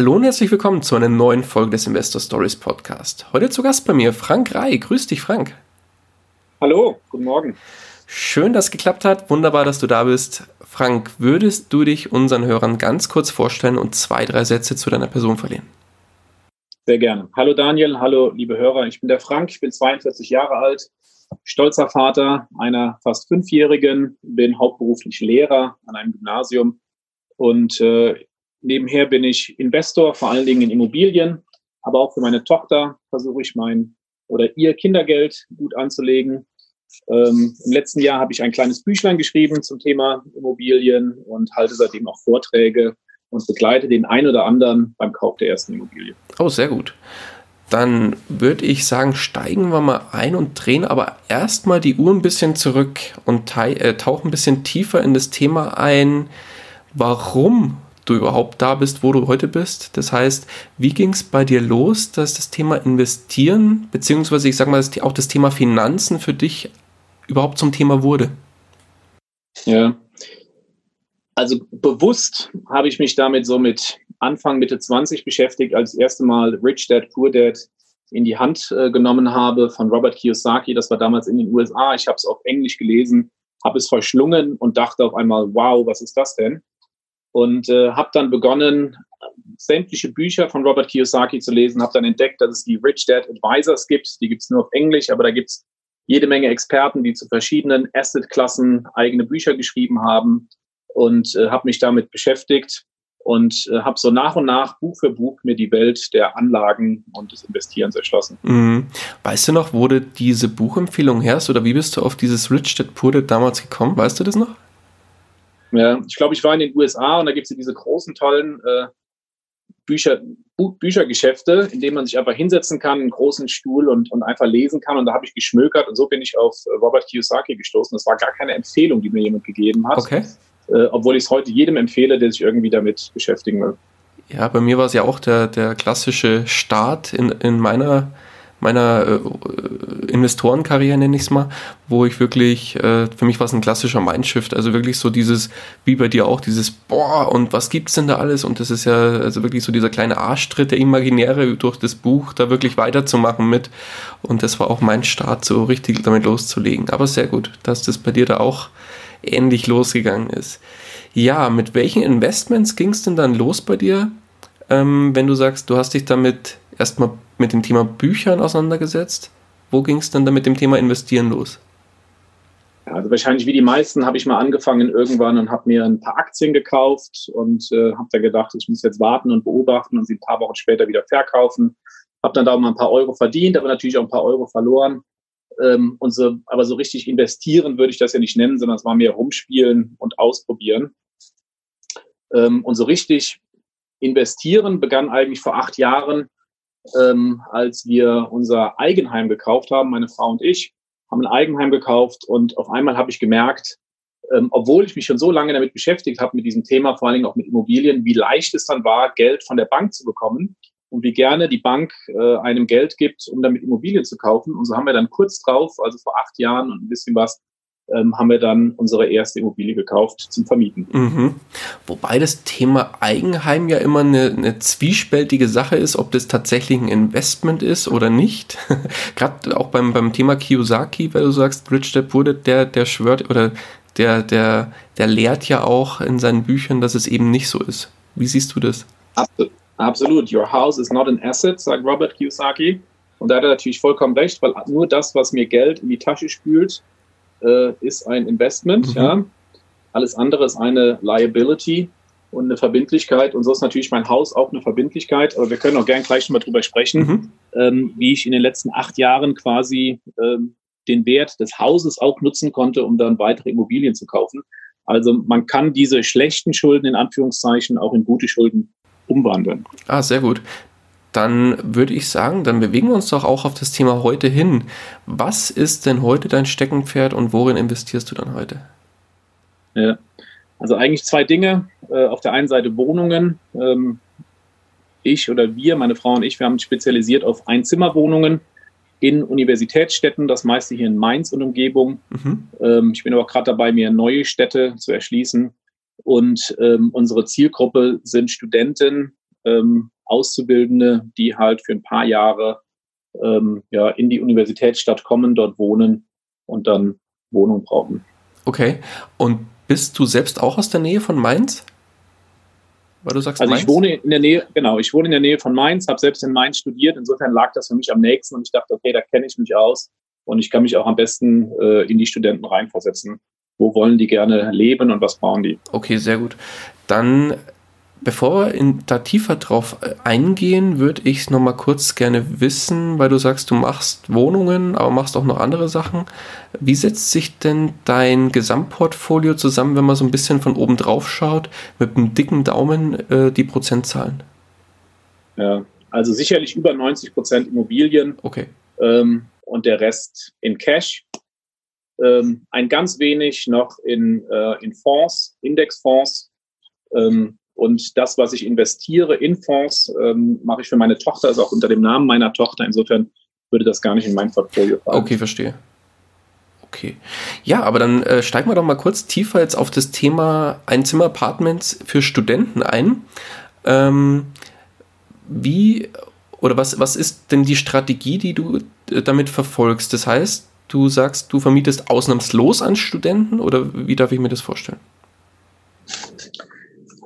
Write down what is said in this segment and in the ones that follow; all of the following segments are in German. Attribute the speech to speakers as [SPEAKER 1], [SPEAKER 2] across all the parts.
[SPEAKER 1] Hallo und herzlich willkommen zu einer neuen Folge des Investor Stories Podcast. Heute zu Gast bei mir Frank Rei. Grüß dich, Frank.
[SPEAKER 2] Hallo, guten Morgen.
[SPEAKER 1] Schön, dass es geklappt hat. Wunderbar, dass du da bist. Frank, würdest du dich unseren Hörern ganz kurz vorstellen und zwei, drei Sätze zu deiner Person verlieren?
[SPEAKER 2] Sehr gerne. Hallo Daniel, hallo liebe Hörer. Ich bin der Frank, ich bin 42 Jahre alt, stolzer Vater einer fast Fünfjährigen, bin hauptberuflich Lehrer an einem Gymnasium und äh, Nebenher bin ich Investor, vor allen Dingen in Immobilien, aber auch für meine Tochter versuche ich mein oder ihr Kindergeld gut anzulegen. Ähm, Im letzten Jahr habe ich ein kleines Büchlein geschrieben zum Thema Immobilien und halte seitdem auch Vorträge und begleite den einen oder anderen beim Kauf der ersten Immobilie.
[SPEAKER 1] Oh, sehr gut. Dann würde ich sagen, steigen wir mal ein und drehen aber erstmal die Uhr ein bisschen zurück und äh, tauchen ein bisschen tiefer in das Thema ein. Warum du überhaupt da bist, wo du heute bist. Das heißt, wie ging es bei dir los, dass das Thema Investieren, beziehungsweise ich sage mal, auch das Thema Finanzen für dich überhaupt zum Thema wurde?
[SPEAKER 2] Ja, also bewusst habe ich mich damit so mit Anfang, Mitte 20 beschäftigt, als das erste Mal Rich Dad, Poor Dad in die Hand äh, genommen habe von Robert Kiyosaki. Das war damals in den USA. Ich habe es auf Englisch gelesen, habe es verschlungen und dachte auf einmal, wow, was ist das denn? Und äh, habe dann begonnen, sämtliche Bücher von Robert Kiyosaki zu lesen, habe dann entdeckt, dass es die Rich Dad Advisors gibt. Die gibt es nur auf Englisch, aber da gibt es jede Menge Experten, die zu verschiedenen Asset-Klassen eigene Bücher geschrieben haben und äh, habe mich damit beschäftigt und äh, habe so nach und nach Buch für Buch mir die Welt der Anlagen und des Investierens erschlossen.
[SPEAKER 1] Mhm. Weißt du noch, du diese Buchempfehlung herst oder wie bist du auf dieses Rich Dad Poor Dad damals gekommen? Weißt du das noch?
[SPEAKER 2] Ja, ich glaube, ich war in den USA und da gibt es ja diese großen, tollen äh, Bücher, Büchergeschäfte, in denen man sich einfach hinsetzen kann, einen großen Stuhl und, und einfach lesen kann. Und da habe ich geschmökert und so bin ich auf äh, Robert Kiyosaki gestoßen. Das war gar keine Empfehlung, die mir jemand gegeben hat.
[SPEAKER 1] Okay.
[SPEAKER 2] Äh, obwohl ich es heute jedem empfehle, der sich irgendwie damit beschäftigen will.
[SPEAKER 1] Ja, bei mir war es ja auch der, der klassische Start in, in meiner meiner äh, Investorenkarriere, nenne ich es mal, wo ich wirklich, äh, für mich war es ein klassischer Mindshift, also wirklich so dieses, wie bei dir auch, dieses, boah, und was gibt's denn da alles? Und das ist ja also wirklich so dieser kleine Arschtritt, der imaginäre durch das Buch, da wirklich weiterzumachen mit. Und das war auch mein Start, so richtig damit loszulegen. Aber sehr gut, dass das bei dir da auch ähnlich losgegangen ist. Ja, mit welchen Investments ging es denn dann los bei dir, ähm, wenn du sagst, du hast dich damit erstmal mit dem Thema Büchern auseinandergesetzt. Wo ging es dann mit dem Thema Investieren los?
[SPEAKER 2] Also wahrscheinlich wie die meisten habe ich mal angefangen irgendwann und habe mir ein paar Aktien gekauft und äh, habe da gedacht, ich muss jetzt warten und beobachten und sie ein paar Wochen später wieder verkaufen. Habe dann da auch mal ein paar Euro verdient, aber natürlich auch ein paar Euro verloren. Ähm, und so, aber so richtig investieren würde ich das ja nicht nennen, sondern es war mehr rumspielen und ausprobieren. Ähm, und so richtig investieren begann eigentlich vor acht Jahren ähm, als wir unser Eigenheim gekauft haben, meine Frau und ich, haben ein Eigenheim gekauft und auf einmal habe ich gemerkt, ähm, obwohl ich mich schon so lange damit beschäftigt habe, mit diesem Thema, vor allen Dingen auch mit Immobilien, wie leicht es dann war, Geld von der Bank zu bekommen und wie gerne die Bank äh, einem Geld gibt, um damit Immobilien zu kaufen. Und so haben wir dann kurz drauf, also vor acht Jahren und ein bisschen was, ähm, haben wir dann unsere erste Immobilie gekauft zum Vermieten.
[SPEAKER 1] Mhm. Wobei das Thema Eigenheim ja immer eine, eine, zwiespältige Sache ist, ob das tatsächlich ein Investment ist oder nicht. Gerade auch beim, beim Thema Kiyosaki, weil du sagst, Rich Dad Poor der, der schwört oder der, der, der lehrt ja auch in seinen Büchern, dass es eben nicht so ist. Wie siehst du das?
[SPEAKER 2] Absolut. Absolut. Your house is not an asset, sagt Robert Kiyosaki. Und da hat er natürlich vollkommen recht, weil nur das, was mir Geld in die Tasche spült, äh, ist ein Investment. Mhm. Ja. Alles andere ist eine Liability und eine Verbindlichkeit. Und so ist natürlich mein Haus auch eine Verbindlichkeit. Aber wir können auch gern gleich mal drüber sprechen, mhm. ähm, wie ich in den letzten acht Jahren quasi ähm, den Wert des Hauses auch nutzen konnte, um dann weitere Immobilien zu kaufen. Also man kann diese schlechten Schulden in Anführungszeichen auch in gute Schulden umwandeln.
[SPEAKER 1] Ah, sehr gut. Dann würde ich sagen, dann bewegen wir uns doch auch auf das Thema heute hin. Was ist denn heute dein Steckenpferd und worin investierst du dann heute?
[SPEAKER 2] Ja, also eigentlich zwei Dinge. Äh, auf der einen Seite Wohnungen. Ähm, ich oder wir, meine Frau und ich, wir haben uns spezialisiert auf Einzimmerwohnungen in Universitätsstädten, das meiste hier in Mainz und Umgebung. Mhm. Ähm, ich bin aber gerade dabei, mir neue Städte zu erschließen. Und ähm, unsere Zielgruppe sind Studenten, ähm, Auszubildende, die halt für ein paar Jahre ähm, ja, in die Universitätsstadt kommen, dort wohnen und dann Wohnung brauchen.
[SPEAKER 1] Okay. Und bist du selbst auch aus der Nähe von Mainz?
[SPEAKER 2] Weil du sagst, also Mainz? ich wohne in der Nähe, genau, ich wohne in der Nähe von Mainz, habe selbst in Mainz studiert. Insofern lag das für mich am nächsten und ich dachte, okay, da kenne ich mich aus und ich kann mich auch am besten äh, in die Studenten reinversetzen. Wo wollen die gerne leben und was brauchen die?
[SPEAKER 1] Okay, sehr gut. Dann Bevor wir in, da tiefer drauf äh, eingehen, würde ich nochmal kurz gerne wissen, weil du sagst, du machst Wohnungen, aber machst auch noch andere Sachen. Wie setzt sich denn dein Gesamtportfolio zusammen, wenn man so ein bisschen von oben drauf schaut, mit einem dicken Daumen äh, die Prozentzahlen?
[SPEAKER 2] Ja, also sicherlich über 90 Prozent Immobilien.
[SPEAKER 1] Okay.
[SPEAKER 2] Ähm, und der Rest in Cash. Ähm, ein ganz wenig noch in, äh, in Fonds, Indexfonds. Ähm, und das, was ich investiere in Fonds, ähm, mache ich für meine Tochter, also auch unter dem Namen meiner Tochter. Insofern würde das gar nicht in mein Portfolio
[SPEAKER 1] fallen. Okay, verstehe. Okay. Ja, aber dann äh, steigen wir doch mal kurz tiefer jetzt auf das Thema Einzimmer-Apartments für Studenten ein. Ähm, wie oder was, was ist denn die Strategie, die du äh, damit verfolgst? Das heißt, du sagst, du vermietest ausnahmslos an Studenten oder wie darf ich mir das vorstellen?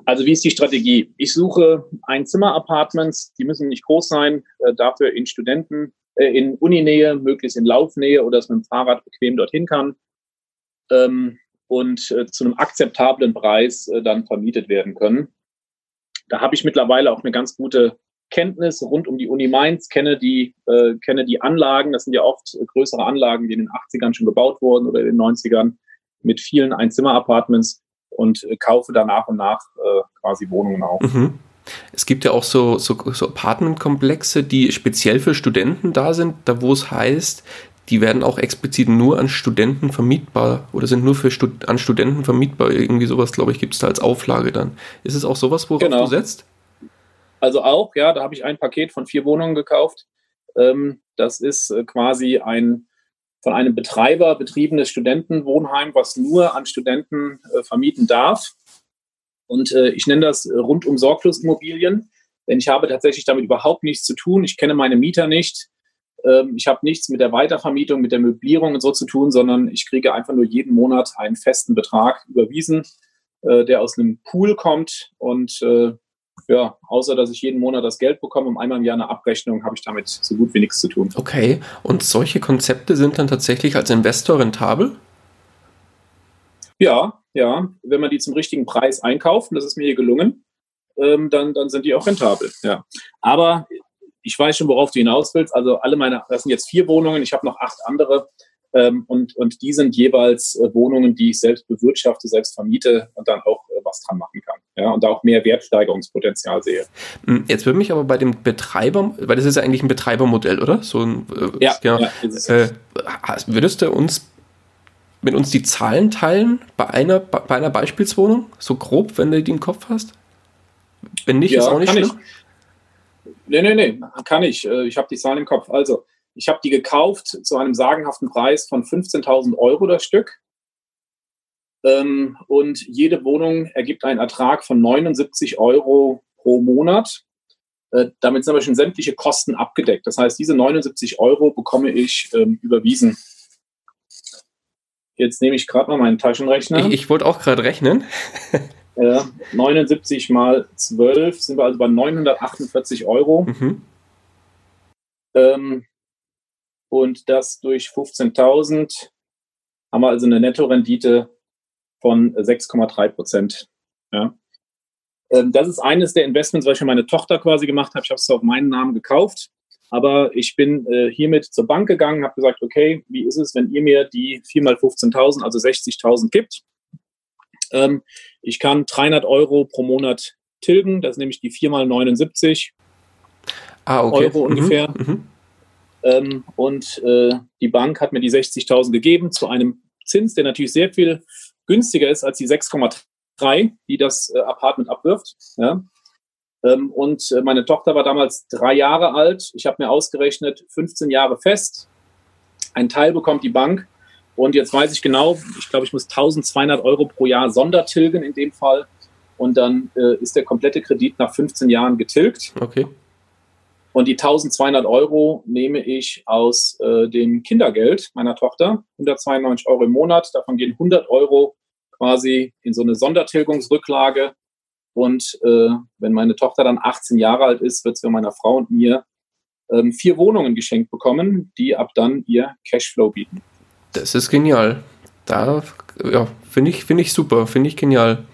[SPEAKER 2] Also wie ist die Strategie? Ich suche Einzimmer-Apartments, die müssen nicht groß sein, äh, dafür in Studenten, äh, in Uninähe, möglichst in Laufnähe oder dass man mit dem Fahrrad bequem dorthin kann ähm, und äh, zu einem akzeptablen Preis äh, dann vermietet werden können. Da habe ich mittlerweile auch eine ganz gute Kenntnis rund um die Uni Mainz, kenne die, äh, kenne die Anlagen, das sind ja oft größere Anlagen, die in den 80ern schon gebaut wurden oder in den 90ern mit vielen Einzimmer-Apartments und äh, kaufe da nach und nach äh, quasi Wohnungen auf. Mhm.
[SPEAKER 1] Es gibt ja auch so, so, so Apartmentkomplexe, die speziell für Studenten da sind, da wo es heißt, die werden auch explizit nur an Studenten vermietbar oder sind nur für Stud an Studenten vermietbar. Irgendwie sowas, glaube ich, gibt es da als Auflage dann. Ist es auch sowas, worauf genau. du setzt?
[SPEAKER 2] Also auch, ja, da habe ich ein Paket von vier Wohnungen gekauft. Ähm, das ist äh, quasi ein von einem Betreiber betriebenes Studentenwohnheim, was nur an Studenten äh, vermieten darf. Und äh, ich nenne das äh, rundum Sorglosimmobilien, denn ich habe tatsächlich damit überhaupt nichts zu tun. Ich kenne meine Mieter nicht. Ähm, ich habe nichts mit der Weitervermietung, mit der Möblierung und so zu tun, sondern ich kriege einfach nur jeden Monat einen festen Betrag überwiesen, äh, der aus einem Pool kommt und äh, ja, außer dass ich jeden Monat das Geld bekomme und einmal im Jahr eine Abrechnung, habe ich damit so gut wie nichts zu tun.
[SPEAKER 1] Okay, und solche Konzepte sind dann tatsächlich als Investor rentabel?
[SPEAKER 2] Ja, ja, wenn man die zum richtigen Preis einkauft, und das ist mir hier gelungen, ähm, dann, dann sind die auch rentabel, ja. Aber ich weiß schon, worauf du hinaus willst. Also alle meine, das sind jetzt vier Wohnungen, ich habe noch acht andere. Ähm, und, und die sind jeweils äh, Wohnungen, die ich selbst bewirtschafte, selbst vermiete und dann auch äh, was dran machen kann. Ja, und da auch mehr Wertsteigerungspotenzial sehe.
[SPEAKER 1] Hm, jetzt würde mich aber bei dem Betreiber, weil das ist ja eigentlich ein Betreibermodell, oder? So ein,
[SPEAKER 2] äh, ja, genau. ja
[SPEAKER 1] äh, würdest du uns mit uns die Zahlen teilen bei einer, bei einer Beispielswohnung? So grob, wenn du die im Kopf hast? Wenn nicht, ja, ist auch nicht schlimm.
[SPEAKER 2] Ich. Nee, nee, nee, kann ich. Äh, ich habe die Zahlen im Kopf. Also, ich habe die gekauft zu einem sagenhaften Preis von 15.000 Euro das Stück. Ähm, und jede Wohnung ergibt einen Ertrag von 79 Euro pro Monat. Äh, damit sind aber schon sämtliche Kosten abgedeckt. Das heißt, diese 79 Euro bekomme ich ähm, überwiesen. Jetzt nehme ich gerade mal meinen Taschenrechner.
[SPEAKER 1] Ich, ich wollte auch gerade rechnen.
[SPEAKER 2] ja, 79 mal 12 sind wir also bei 948 Euro. Mhm. Ähm, und das durch 15.000 haben wir also eine Nettorendite von 6,3 Prozent. Ja. Ähm, das ist eines der Investments, was ich für meine Tochter quasi gemacht habe. Ich habe es auf meinen Namen gekauft, aber ich bin äh, hiermit zur Bank gegangen, habe gesagt, okay, wie ist es, wenn ihr mir die 4 mal 15.000, also 60.000 gibt? Ähm, ich kann 300 Euro pro Monat tilgen, das ist nämlich die 4 mal 79. ah, okay. Euro mhm. ungefähr. Mhm. Ähm, und äh, die Bank hat mir die 60.000 gegeben zu einem Zins, der natürlich sehr viel günstiger ist als die 6,3, die das äh, Apartment abwirft. Ja. Ähm, und äh, meine Tochter war damals drei Jahre alt. Ich habe mir ausgerechnet, 15 Jahre fest. Ein Teil bekommt die Bank. Und jetzt weiß ich genau, ich glaube, ich muss 1200 Euro pro Jahr Sondertilgen in dem Fall. Und dann äh, ist der komplette Kredit nach 15 Jahren getilgt.
[SPEAKER 1] Okay.
[SPEAKER 2] Und die 1200 Euro nehme ich aus äh, dem Kindergeld meiner Tochter, 192 Euro im Monat. Davon gehen 100 Euro quasi in so eine Sondertilgungsrücklage. Und äh, wenn meine Tochter dann 18 Jahre alt ist, wird sie von meiner Frau und mir ähm, vier Wohnungen geschenkt bekommen, die ab dann ihr Cashflow bieten.
[SPEAKER 1] Das ist genial. Da ja, finde ich, find ich super, finde ich genial.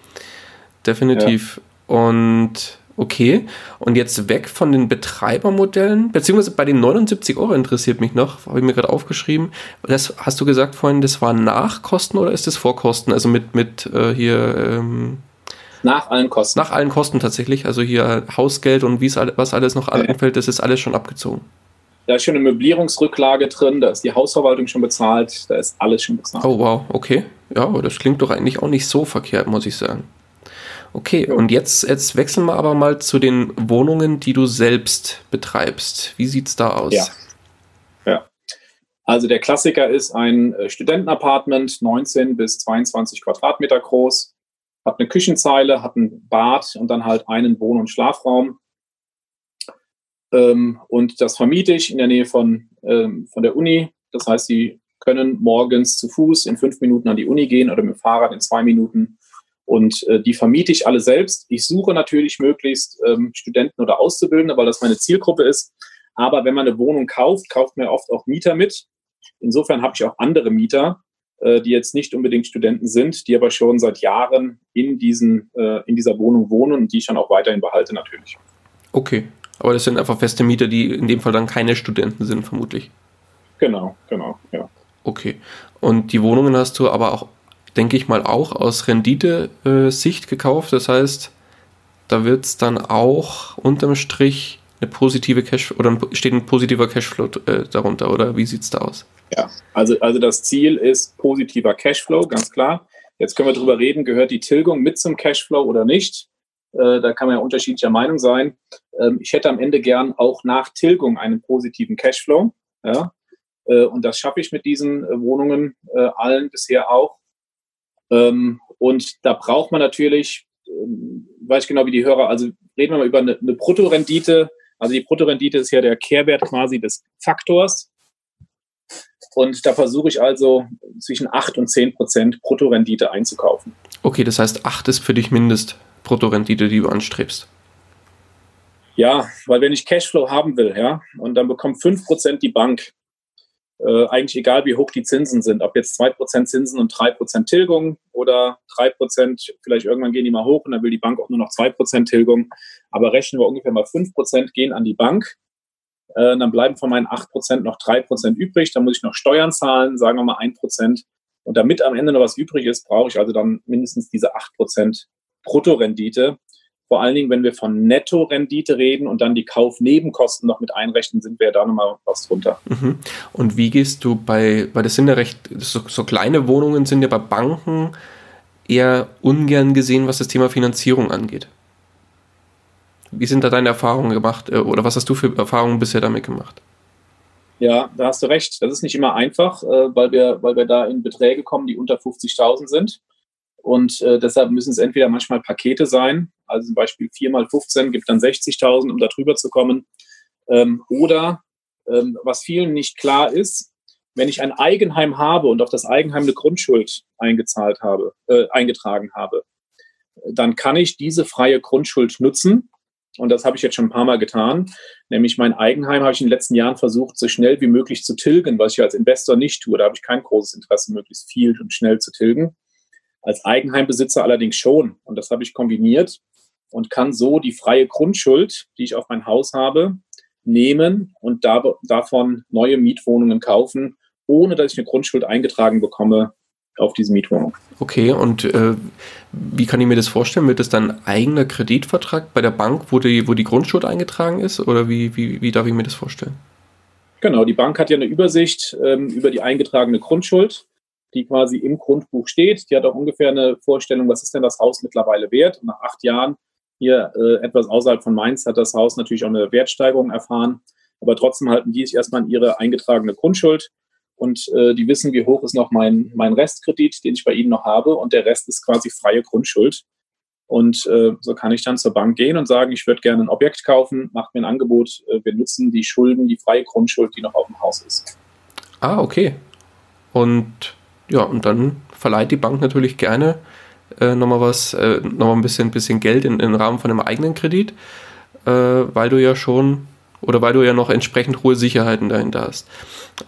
[SPEAKER 1] Definitiv. Ja. Und Okay, und jetzt weg von den Betreibermodellen, beziehungsweise bei den 79 Euro interessiert mich noch, habe ich mir gerade aufgeschrieben. Das hast du gesagt vorhin, das war Nachkosten oder ist das Vorkosten? Also mit, mit äh, hier. Ähm,
[SPEAKER 2] nach allen Kosten.
[SPEAKER 1] Nach allen Kosten tatsächlich. Also hier Hausgeld und wie's, was alles noch okay. anfällt, das ist alles schon abgezogen.
[SPEAKER 2] Da ist schon eine Möblierungsrücklage drin, da ist die Hausverwaltung schon bezahlt, da ist alles schon bezahlt.
[SPEAKER 1] Oh wow, okay. Ja, das klingt doch eigentlich auch nicht so verkehrt, muss ich sagen. Okay, ja. und jetzt, jetzt wechseln wir aber mal zu den Wohnungen, die du selbst betreibst. Wie sieht es da aus?
[SPEAKER 2] Ja. ja. Also der Klassiker ist ein äh, Studentenapartment, 19 bis 22 Quadratmeter groß, hat eine Küchenzeile, hat ein Bad und dann halt einen Wohn- und Schlafraum. Ähm, und das vermiete ich in der Nähe von, ähm, von der Uni. Das heißt, Sie können morgens zu Fuß in fünf Minuten an die Uni gehen oder mit dem Fahrrad in zwei Minuten und äh, die vermiete ich alle selbst. Ich suche natürlich möglichst ähm, Studenten oder Auszubildende, weil das meine Zielgruppe ist. Aber wenn man eine Wohnung kauft, kauft man oft auch Mieter mit. Insofern habe ich auch andere Mieter, äh, die jetzt nicht unbedingt Studenten sind, die aber schon seit Jahren in, diesen, äh, in dieser Wohnung wohnen und die ich dann auch weiterhin behalte natürlich.
[SPEAKER 1] Okay, aber das sind einfach feste Mieter, die in dem Fall dann keine Studenten sind, vermutlich.
[SPEAKER 2] Genau, genau, ja.
[SPEAKER 1] Okay. Und die Wohnungen hast du aber auch denke ich mal, auch aus Rendite-Sicht gekauft. Das heißt, da wird es dann auch unterm Strich eine positive Cash oder steht ein positiver Cashflow äh, darunter oder wie sieht es da aus?
[SPEAKER 2] Ja, also, also das Ziel ist positiver Cashflow, ganz klar. Jetzt können wir darüber reden, gehört die Tilgung mit zum Cashflow oder nicht? Äh, da kann man ja unterschiedlicher Meinung sein. Ähm, ich hätte am Ende gern auch nach Tilgung einen positiven Cashflow. Äh, und das schaffe ich mit diesen äh, Wohnungen allen bisher auch. Ähm, und da braucht man natürlich, ähm, weiß ich genau wie die Hörer, also reden wir mal über eine, eine Bruttorendite. Also die Bruttorendite ist ja der Kehrwert quasi des Faktors. Und da versuche ich also zwischen 8 und 10 Prozent Bruttorendite einzukaufen.
[SPEAKER 1] Okay, das heißt 8 ist für dich Mindest Bruttorendite, die du anstrebst.
[SPEAKER 2] Ja, weil wenn ich Cashflow haben will, ja, und dann bekommt 5 Prozent die Bank, äh, eigentlich egal, wie hoch die Zinsen sind, ob jetzt 2% Zinsen und 3% Tilgung oder 3%, vielleicht irgendwann gehen die mal hoch und dann will die Bank auch nur noch 2% Tilgung. Aber rechnen wir ungefähr mal 5% gehen an die Bank. Äh, dann bleiben von meinen 8% noch 3% übrig. Dann muss ich noch Steuern zahlen, sagen wir mal 1%. Und damit am Ende noch was übrig ist, brauche ich also dann mindestens diese 8% Bruttorendite. Vor allen Dingen, wenn wir von Netto-Rendite reden und dann die Kaufnebenkosten noch mit einrechnen, sind wir ja da nochmal was drunter.
[SPEAKER 1] Mhm. Und wie gehst du bei, weil das sind ja recht, so, so kleine Wohnungen sind ja bei Banken eher ungern gesehen, was das Thema Finanzierung angeht. Wie sind da deine Erfahrungen gemacht äh, oder was hast du für Erfahrungen bisher damit gemacht?
[SPEAKER 2] Ja, da hast du recht. Das ist nicht immer einfach, äh, weil wir, weil wir da in Beträge kommen, die unter 50.000 sind. Und äh, deshalb müssen es entweder manchmal Pakete sein, also zum Beispiel 4 mal 15 gibt dann 60.000, um da drüber zu kommen. Ähm, oder ähm, was vielen nicht klar ist, wenn ich ein Eigenheim habe und auf das Eigenheim eine Grundschuld eingezahlt habe, äh, eingetragen habe, dann kann ich diese freie Grundschuld nutzen. Und das habe ich jetzt schon ein paar Mal getan. Nämlich mein Eigenheim habe ich in den letzten Jahren versucht, so schnell wie möglich zu tilgen, was ich als Investor nicht tue. Da habe ich kein großes Interesse, möglichst viel und schnell zu tilgen. Als Eigenheimbesitzer allerdings schon. Und das habe ich kombiniert und kann so die freie Grundschuld, die ich auf mein Haus habe, nehmen und da, davon neue Mietwohnungen kaufen, ohne dass ich eine Grundschuld eingetragen bekomme auf diese Mietwohnung.
[SPEAKER 1] Okay, und äh, wie kann ich mir das vorstellen? Wird das dann eigener Kreditvertrag bei der Bank, wo die, wo die Grundschuld eingetragen ist? Oder wie, wie, wie darf ich mir das vorstellen?
[SPEAKER 2] Genau, die Bank hat ja eine Übersicht ähm, über die eingetragene Grundschuld, die quasi im Grundbuch steht. Die hat auch ungefähr eine Vorstellung, was ist denn das Haus mittlerweile wert. Und nach acht Jahren hier äh, etwas außerhalb von Mainz hat das Haus natürlich auch eine Wertsteigerung erfahren. Aber trotzdem halten die sich erstmal an ihre eingetragene Grundschuld und äh, die wissen, wie hoch ist noch mein, mein Restkredit, den ich bei ihnen noch habe und der Rest ist quasi freie Grundschuld. Und äh, so kann ich dann zur Bank gehen und sagen, ich würde gerne ein Objekt kaufen, macht mir ein Angebot, äh, wir nutzen die Schulden, die freie Grundschuld, die noch auf dem Haus ist.
[SPEAKER 1] Ah, okay. Und ja, und dann verleiht die Bank natürlich gerne äh, nochmal was, äh, nochmal ein bisschen, bisschen Geld in, im Rahmen von einem eigenen Kredit, äh, weil du ja schon oder weil du ja noch entsprechend hohe Sicherheiten dahinter hast.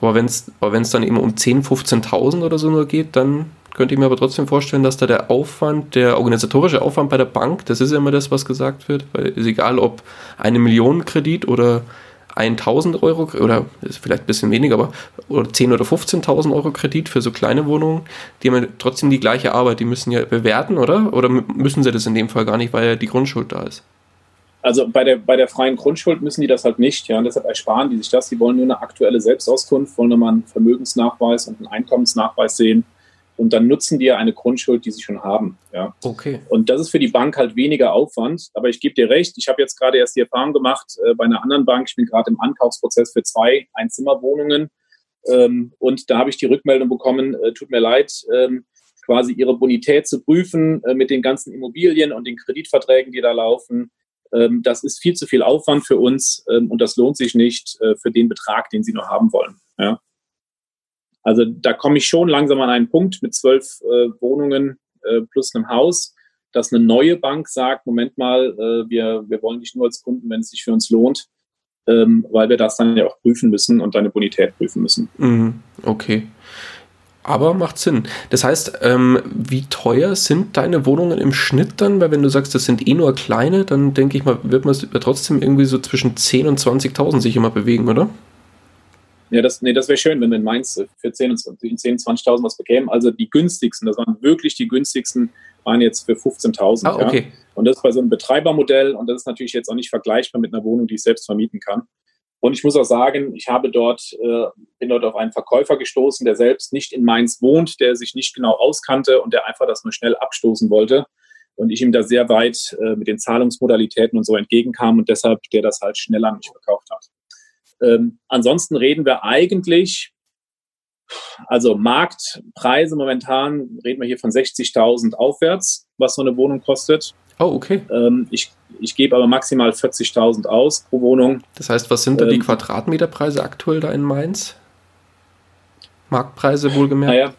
[SPEAKER 1] Aber wenn es dann eben um 10.000, 15.000 oder so nur geht, dann könnte ich mir aber trotzdem vorstellen, dass da der Aufwand, der organisatorische Aufwand bei der Bank, das ist ja immer das, was gesagt wird, weil es egal, ob eine Million Kredit oder 1000 Euro oder ist vielleicht ein bisschen weniger, aber oder 10.000 oder 15.000 Euro Kredit für so kleine Wohnungen, die haben ja trotzdem die gleiche Arbeit, die müssen ja bewerten, oder? Oder müssen sie das in dem Fall gar nicht, weil ja die Grundschuld da ist?
[SPEAKER 2] Also bei der, bei der freien Grundschuld müssen die das halt nicht, ja, und deshalb ersparen die sich das. Die wollen nur eine aktuelle Selbstauskunft, wollen nochmal einen Vermögensnachweis und einen Einkommensnachweis sehen. Und dann nutzen die ja eine Grundschuld, die sie schon haben. Ja.
[SPEAKER 1] Okay.
[SPEAKER 2] Und das ist für die Bank halt weniger Aufwand. Aber ich gebe dir recht, ich habe jetzt gerade erst die Erfahrung gemacht äh, bei einer anderen Bank. Ich bin gerade im Ankaufsprozess für zwei Einzimmerwohnungen. Ähm, und da habe ich die Rückmeldung bekommen, äh, tut mir leid, ähm, quasi ihre Bonität zu prüfen äh, mit den ganzen Immobilien und den Kreditverträgen, die da laufen ähm, das ist viel zu viel Aufwand für uns ähm, und das lohnt sich nicht äh, für den Betrag, den Sie nur haben wollen. Ja? Also da komme ich schon langsam an einen Punkt mit zwölf äh, Wohnungen äh, plus einem Haus, dass eine neue Bank sagt, Moment mal, äh, wir, wir wollen dich nur als Kunden, wenn es sich für uns lohnt, ähm, weil wir das dann ja auch prüfen müssen und deine Bonität prüfen müssen.
[SPEAKER 1] Mhm, okay. Aber macht Sinn. Das heißt, ähm, wie teuer sind deine Wohnungen im Schnitt dann? Weil wenn du sagst, das sind eh nur kleine, dann denke ich mal, wird man trotzdem irgendwie so zwischen 10.000 und 20.000 sich immer bewegen, oder?
[SPEAKER 2] Ja, das, nee, das wäre schön, wenn wir in Mainz für 10.000 und 10, 20.000 was bekämen. Also die günstigsten, das waren wirklich die günstigsten, waren jetzt für 15.000.
[SPEAKER 1] Ah, okay.
[SPEAKER 2] Ja? Und das ist bei so einem Betreibermodell und das ist natürlich jetzt auch nicht vergleichbar mit einer Wohnung, die ich selbst vermieten kann. Und ich muss auch sagen, ich habe dort, äh, bin dort auf einen Verkäufer gestoßen, der selbst nicht in Mainz wohnt, der sich nicht genau auskannte und der einfach das nur schnell abstoßen wollte. Und ich ihm da sehr weit äh, mit den Zahlungsmodalitäten und so entgegenkam und deshalb der das halt schneller an mich verkauft hat. Ähm, ansonsten reden wir eigentlich, also Marktpreise momentan, reden wir hier von 60.000 aufwärts, was so eine Wohnung kostet.
[SPEAKER 1] Oh, okay.
[SPEAKER 2] Ähm, ich ich gebe aber maximal 40.000 aus pro Wohnung.
[SPEAKER 1] Das heißt, was sind da die ähm, Quadratmeterpreise aktuell da in Mainz? Marktpreise wohlgemerkt?
[SPEAKER 2] Naja.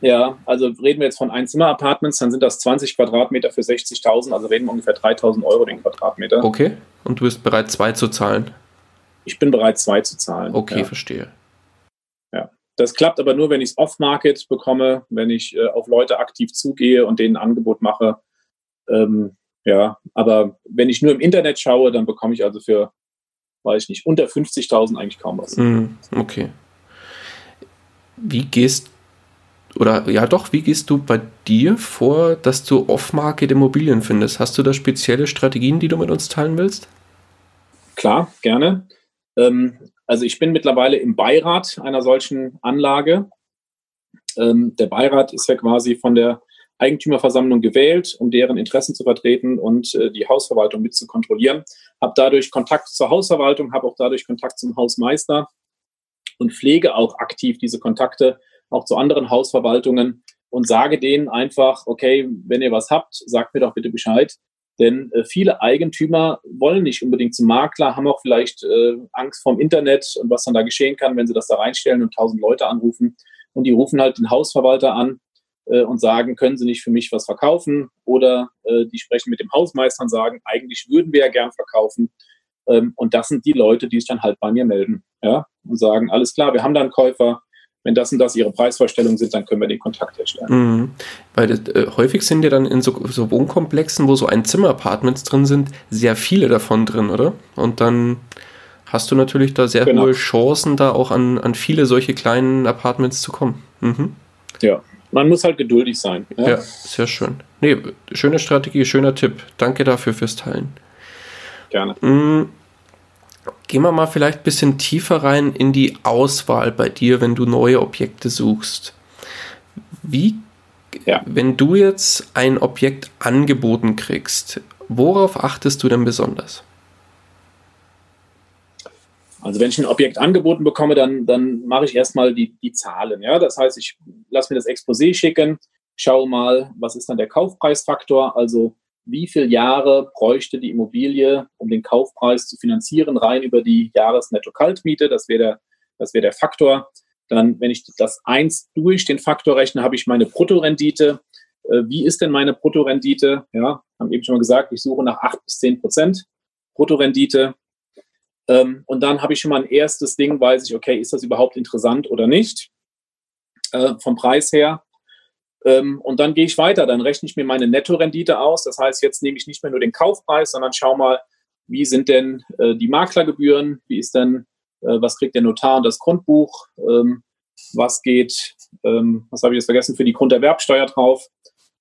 [SPEAKER 2] Ja, also reden wir jetzt von Einzimmer-Apartments, dann sind das 20 Quadratmeter für 60.000, also reden wir ungefähr 3.000 Euro den Quadratmeter.
[SPEAKER 1] Okay, und du bist bereit, zwei zu zahlen?
[SPEAKER 2] Ich bin bereit, zwei zu zahlen.
[SPEAKER 1] Okay, ja. verstehe.
[SPEAKER 2] Ja, das klappt aber nur, wenn ich es off-Market bekomme, wenn ich äh, auf Leute aktiv zugehe und denen ein Angebot mache. Ähm, ja, aber wenn ich nur im Internet schaue, dann bekomme ich also für, weiß ich nicht, unter 50.000 eigentlich kaum was.
[SPEAKER 1] Mm, okay. Wie gehst oder ja doch, wie gehst du bei dir vor, dass du Off-Market Immobilien findest? Hast du da spezielle Strategien, die du mit uns teilen willst?
[SPEAKER 2] Klar, gerne. Ähm, also ich bin mittlerweile im Beirat einer solchen Anlage. Ähm, der Beirat ist ja quasi von der Eigentümerversammlung gewählt, um deren Interessen zu vertreten und äh, die Hausverwaltung mit zu kontrollieren. Habe dadurch Kontakt zur Hausverwaltung, habe auch dadurch Kontakt zum Hausmeister und pflege auch aktiv diese Kontakte auch zu anderen Hausverwaltungen und sage denen einfach, okay, wenn ihr was habt, sagt mir doch bitte Bescheid. Denn äh, viele Eigentümer wollen nicht unbedingt zum Makler, haben auch vielleicht äh, Angst vorm Internet und was dann da geschehen kann, wenn sie das da reinstellen und tausend Leute anrufen. Und die rufen halt den Hausverwalter an äh, und sagen, können Sie nicht für mich was verkaufen? Oder äh, die sprechen mit dem Hausmeister und sagen, eigentlich würden wir ja gern verkaufen. Ähm, und das sind die Leute, die sich dann halt bei mir melden ja? und sagen, alles klar, wir haben da einen Käufer. Wenn das und das ihre Preisvorstellungen sind, dann können wir den Kontakt herstellen.
[SPEAKER 1] Mhm. Weil äh, häufig sind ja dann in so, so Wohnkomplexen, wo so ein Zimmer-Apartments drin sind, sehr viele davon drin, oder? Und dann hast du natürlich da sehr genau. hohe Chancen, da auch an, an viele solche kleinen Apartments zu kommen. Mhm.
[SPEAKER 2] Ja, Man muss halt geduldig sein.
[SPEAKER 1] Ja, ja sehr schön. Nee, schöne Strategie, schöner Tipp. Danke dafür fürs Teilen.
[SPEAKER 2] Gerne. Mhm.
[SPEAKER 1] Gehen wir mal vielleicht ein bisschen tiefer rein in die Auswahl bei dir, wenn du neue Objekte suchst. Wie, ja. wenn du jetzt ein Objekt angeboten kriegst, worauf achtest du denn besonders?
[SPEAKER 2] Also wenn ich ein Objekt angeboten bekomme, dann, dann mache ich erstmal die, die Zahlen. Ja? Das heißt, ich lasse mir das Exposé schicken, schaue mal, was ist dann der Kaufpreisfaktor, also wie viele Jahre bräuchte die Immobilie, um den Kaufpreis zu finanzieren, rein über die Jahresnetto-Kaltmiete, das wäre der, das wäre der Faktor. Dann, wenn ich das eins durch den Faktor rechne, habe ich meine Bruttorendite. Äh, wie ist denn meine Bruttorendite? Ja, haben eben schon mal gesagt, ich suche nach acht bis zehn Prozent Bruttorendite. Ähm, und dann habe ich schon mal ein erstes Ding, weiß ich, okay, ist das überhaupt interessant oder nicht? Äh, vom Preis her. Ähm, und dann gehe ich weiter, dann rechne ich mir meine Nettorendite aus. Das heißt, jetzt nehme ich nicht mehr nur den Kaufpreis, sondern schau mal, wie sind denn äh, die Maklergebühren, wie ist denn, äh, was kriegt der Notar und das Grundbuch, ähm, was geht, ähm, was habe ich jetzt vergessen, für die Grunderwerbsteuer drauf,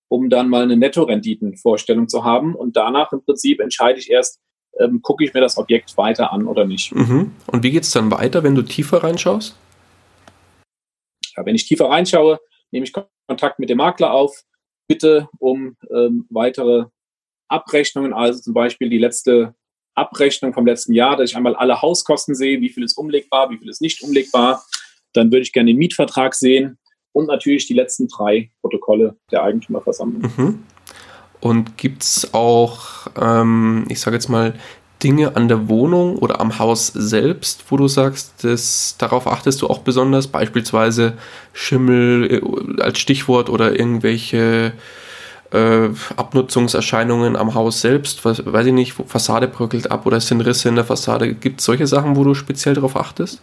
[SPEAKER 2] um dann mal eine Nettorenditenvorstellung zu haben. Und danach im Prinzip entscheide ich erst, gucke ich mir das Objekt weiter an oder nicht.
[SPEAKER 1] Mhm. Und wie geht es dann weiter, wenn du tiefer reinschaust?
[SPEAKER 2] Ja, wenn ich tiefer reinschaue, nehme ich Kontakt mit dem Makler auf, bitte um ähm, weitere Abrechnungen, also zum Beispiel die letzte Abrechnung vom letzten Jahr, dass ich einmal alle Hauskosten sehe, wie viel ist umlegbar, wie viel ist nicht umlegbar. Dann würde ich gerne den Mietvertrag sehen und natürlich die letzten drei Protokolle der Eigentümerversammlung.
[SPEAKER 1] Mhm. Und gibt es auch, ähm, ich sage jetzt mal, Dinge an der Wohnung oder am Haus selbst, wo du sagst, dass, darauf achtest du auch besonders, beispielsweise Schimmel äh, als Stichwort oder irgendwelche äh, Abnutzungserscheinungen am Haus selbst, was, weiß ich nicht, Fassade bröckelt ab oder es sind Risse in der Fassade. Gibt es solche Sachen, wo du speziell darauf achtest?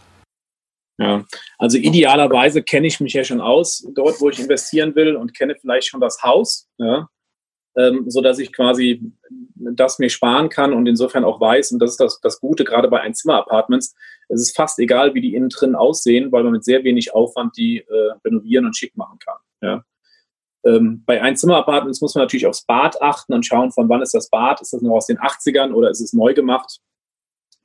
[SPEAKER 2] Ja, also idealerweise kenne ich mich ja schon aus, dort, wo ich investieren will und kenne vielleicht schon das Haus. Ja ähm, so dass ich quasi das mir sparen kann und insofern auch weiß, und das ist das, das Gute gerade bei Einzimmer-Apartments, es ist fast egal, wie die innen drin aussehen, weil man mit sehr wenig Aufwand die äh, renovieren und schick machen kann. Ja. Ähm, bei Einzimmer-Apartments muss man natürlich aufs Bad achten und schauen, von wann ist das Bad, ist das noch aus den 80ern oder ist es neu gemacht?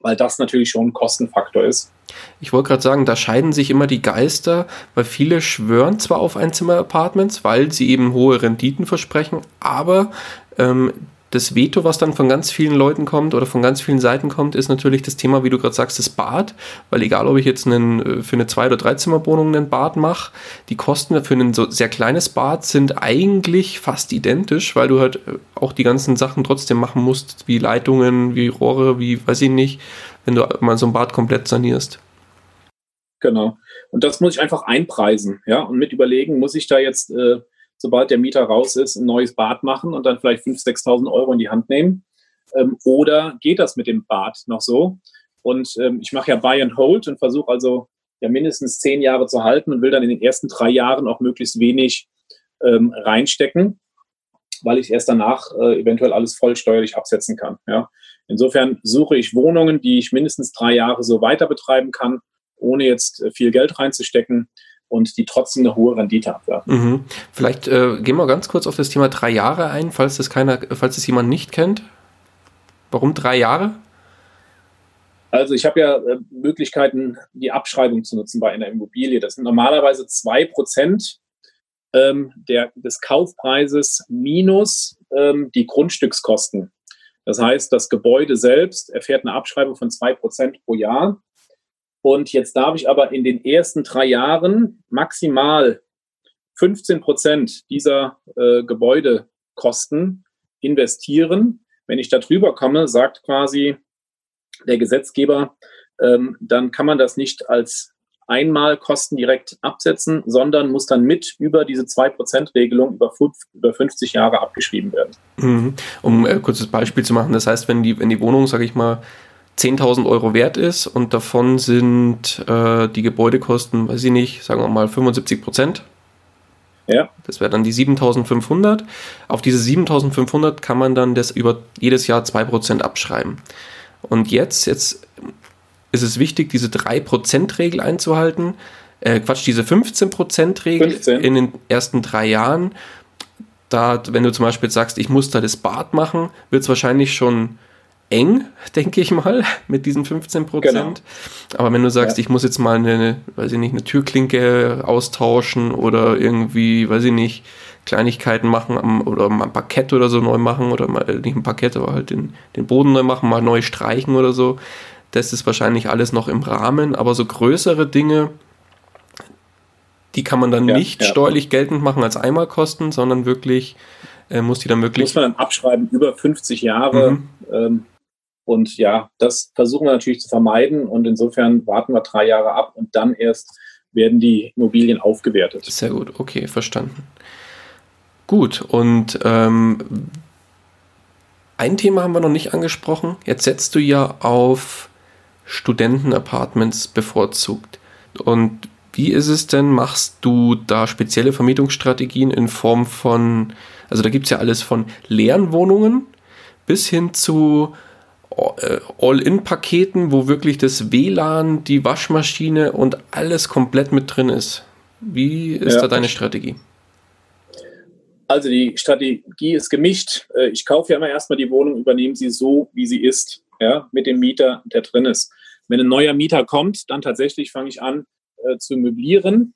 [SPEAKER 2] Weil das natürlich schon ein Kostenfaktor ist.
[SPEAKER 1] Ich wollte gerade sagen, da scheiden sich immer die Geister, weil viele schwören zwar auf Einzimmer-Apartments, weil sie eben hohe Renditen versprechen, aber ähm, das Veto, was dann von ganz vielen Leuten kommt oder von ganz vielen Seiten kommt, ist natürlich das Thema, wie du gerade sagst, das Bad. Weil egal, ob ich jetzt einen, äh, für eine Zwei- oder Dreizimmerwohnung einen Bad mache, die Kosten für ein so sehr kleines Bad sind eigentlich fast identisch, weil du halt äh, auch die ganzen Sachen trotzdem machen musst, wie Leitungen, wie Rohre, wie weiß ich nicht, wenn du mal so ein Bad komplett sanierst.
[SPEAKER 2] Genau. Und das muss ich einfach einpreisen, ja, und mit überlegen, muss ich da jetzt äh, sobald der Mieter raus ist, ein neues Bad machen und dann vielleicht 5.000, 6.000 Euro in die Hand nehmen? Ähm, oder geht das mit dem Bad noch so? Und ähm, ich mache ja Buy and Hold und versuche also ja mindestens zehn Jahre zu halten und will dann in den ersten drei Jahren auch möglichst wenig ähm, reinstecken, weil ich erst danach äh, eventuell alles voll steuerlich absetzen kann. Ja. Insofern suche ich Wohnungen, die ich mindestens drei Jahre so weiter betreiben kann, ohne jetzt äh, viel Geld reinzustecken und die trotzdem eine hohe Rendite abwerfen.
[SPEAKER 1] Mhm. Vielleicht äh, gehen wir ganz kurz auf das Thema drei Jahre ein, falls das keiner, falls das jemand nicht kennt. Warum drei Jahre?
[SPEAKER 2] Also ich habe ja äh, Möglichkeiten, die Abschreibung zu nutzen bei einer Immobilie. Das sind normalerweise zwei Prozent ähm, des Kaufpreises minus ähm, die Grundstückskosten. Das heißt, das Gebäude selbst erfährt eine Abschreibung von zwei Prozent pro Jahr. Und jetzt darf ich aber in den ersten drei Jahren maximal 15 Prozent dieser äh, Gebäudekosten investieren. Wenn ich da drüber komme, sagt quasi der Gesetzgeber, ähm, dann kann man das nicht als Einmalkosten direkt absetzen, sondern muss dann mit über diese 2%-Regelung über, über 50 Jahre abgeschrieben werden.
[SPEAKER 1] Mhm. Um ein äh, kurzes Beispiel zu machen, das heißt, wenn die, wenn die Wohnung, sage ich mal, 10.000 Euro wert ist und davon sind äh, die Gebäudekosten, weiß ich nicht, sagen wir mal 75 Prozent. Ja. Das wäre dann die 7.500. Auf diese 7.500 kann man dann das über jedes Jahr 2% abschreiben. Und jetzt, jetzt ist es wichtig, diese 3%-Regel einzuhalten. äh, Quatsch, diese 15%-Regel 15. in den ersten drei Jahren, da, wenn du zum Beispiel sagst, ich muss da das Bad machen, wird es wahrscheinlich schon eng, denke ich mal, mit diesen 15% Genau. Aber wenn du sagst, ja. ich muss jetzt mal eine, weiß ich nicht, eine Türklinke austauschen oder irgendwie, weiß ich nicht, Kleinigkeiten machen am, oder mal ein Parkett oder so neu machen oder mal nicht ein Parkett, aber halt den, den Boden neu machen, mal neu streichen oder so. Das ist wahrscheinlich alles noch im Rahmen, aber so größere Dinge, die kann man dann ja, nicht ja. steuerlich geltend machen als Einmalkosten, sondern wirklich äh, muss die dann wirklich.
[SPEAKER 2] Muss man dann abschreiben über 50 Jahre. Mhm. Ähm, und ja, das versuchen wir natürlich zu vermeiden und insofern warten wir drei Jahre ab und dann erst werden die Immobilien aufgewertet.
[SPEAKER 1] Sehr gut, okay, verstanden. Gut, und ähm, ein Thema haben wir noch nicht angesprochen. Jetzt setzt du ja auf Studentenapartments bevorzugt. Und wie ist es denn? Machst du da spezielle Vermietungsstrategien in Form von, also da gibt es ja alles von leeren Wohnungen bis hin zu All-In-Paketen, wo wirklich das WLAN, die Waschmaschine und alles komplett mit drin ist. Wie ist ja. da deine Strategie?
[SPEAKER 2] Also die Strategie ist gemischt. Äh, ich kaufe ja immer erstmal die Wohnung, übernehme sie so, wie sie ist, ja, mit dem Mieter, der drin ist. Wenn ein neuer Mieter kommt, dann tatsächlich fange ich an äh, zu möblieren,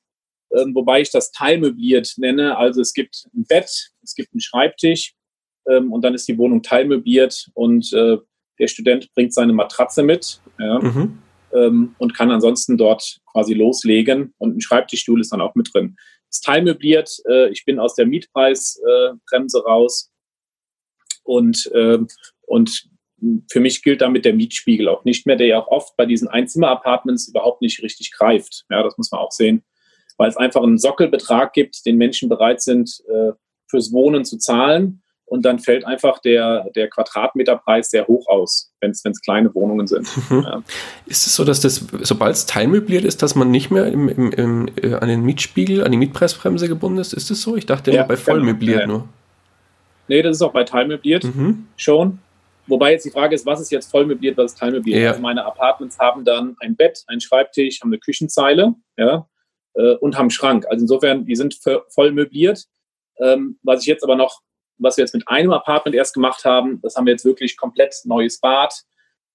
[SPEAKER 2] äh, wobei ich das teilmöbliert nenne. Also es gibt ein Bett, es gibt einen Schreibtisch ähm, und dann ist die Wohnung teilmöbliert und äh, der Student bringt seine Matratze mit ja, mhm. ähm, und kann ansonsten dort quasi loslegen und ein Schreibtischstuhl ist dann auch mit drin ist teilmöbliert. Äh, ich bin aus der Mietpreisbremse raus. Und, äh, und für mich gilt damit der Mietspiegel auch nicht mehr, der ja auch oft bei diesen Einzimmer-Apartments überhaupt nicht richtig greift. Ja, das muss man auch sehen, weil es einfach einen Sockelbetrag gibt, den Menschen bereit sind, äh, fürs Wohnen zu zahlen und dann fällt einfach der, der Quadratmeterpreis sehr hoch aus, wenn es kleine Wohnungen sind.
[SPEAKER 1] Mhm. Ja. Ist es so, dass das, sobald es teilmöbliert ist, dass man nicht mehr im, im, im, äh, an den Mietspiegel, an die Mietpreisbremse gebunden ist? Ist das so? Ich dachte ja, bei genau. vollmöbliert genau. nur.
[SPEAKER 2] Nee, das ist auch bei teilmöbliert mhm. schon. Wobei jetzt die Frage ist, was ist jetzt vollmöbliert, was ist teilmöbliert? Ja. Also meine Apartments haben dann ein Bett, ein Schreibtisch, haben eine Küchenzeile, ja, äh, und haben einen Schrank. Also insofern, die sind voll möbliert. Ähm, was ich jetzt aber noch was wir jetzt mit einem Apartment erst gemacht haben, das haben wir jetzt wirklich komplett neues Bad,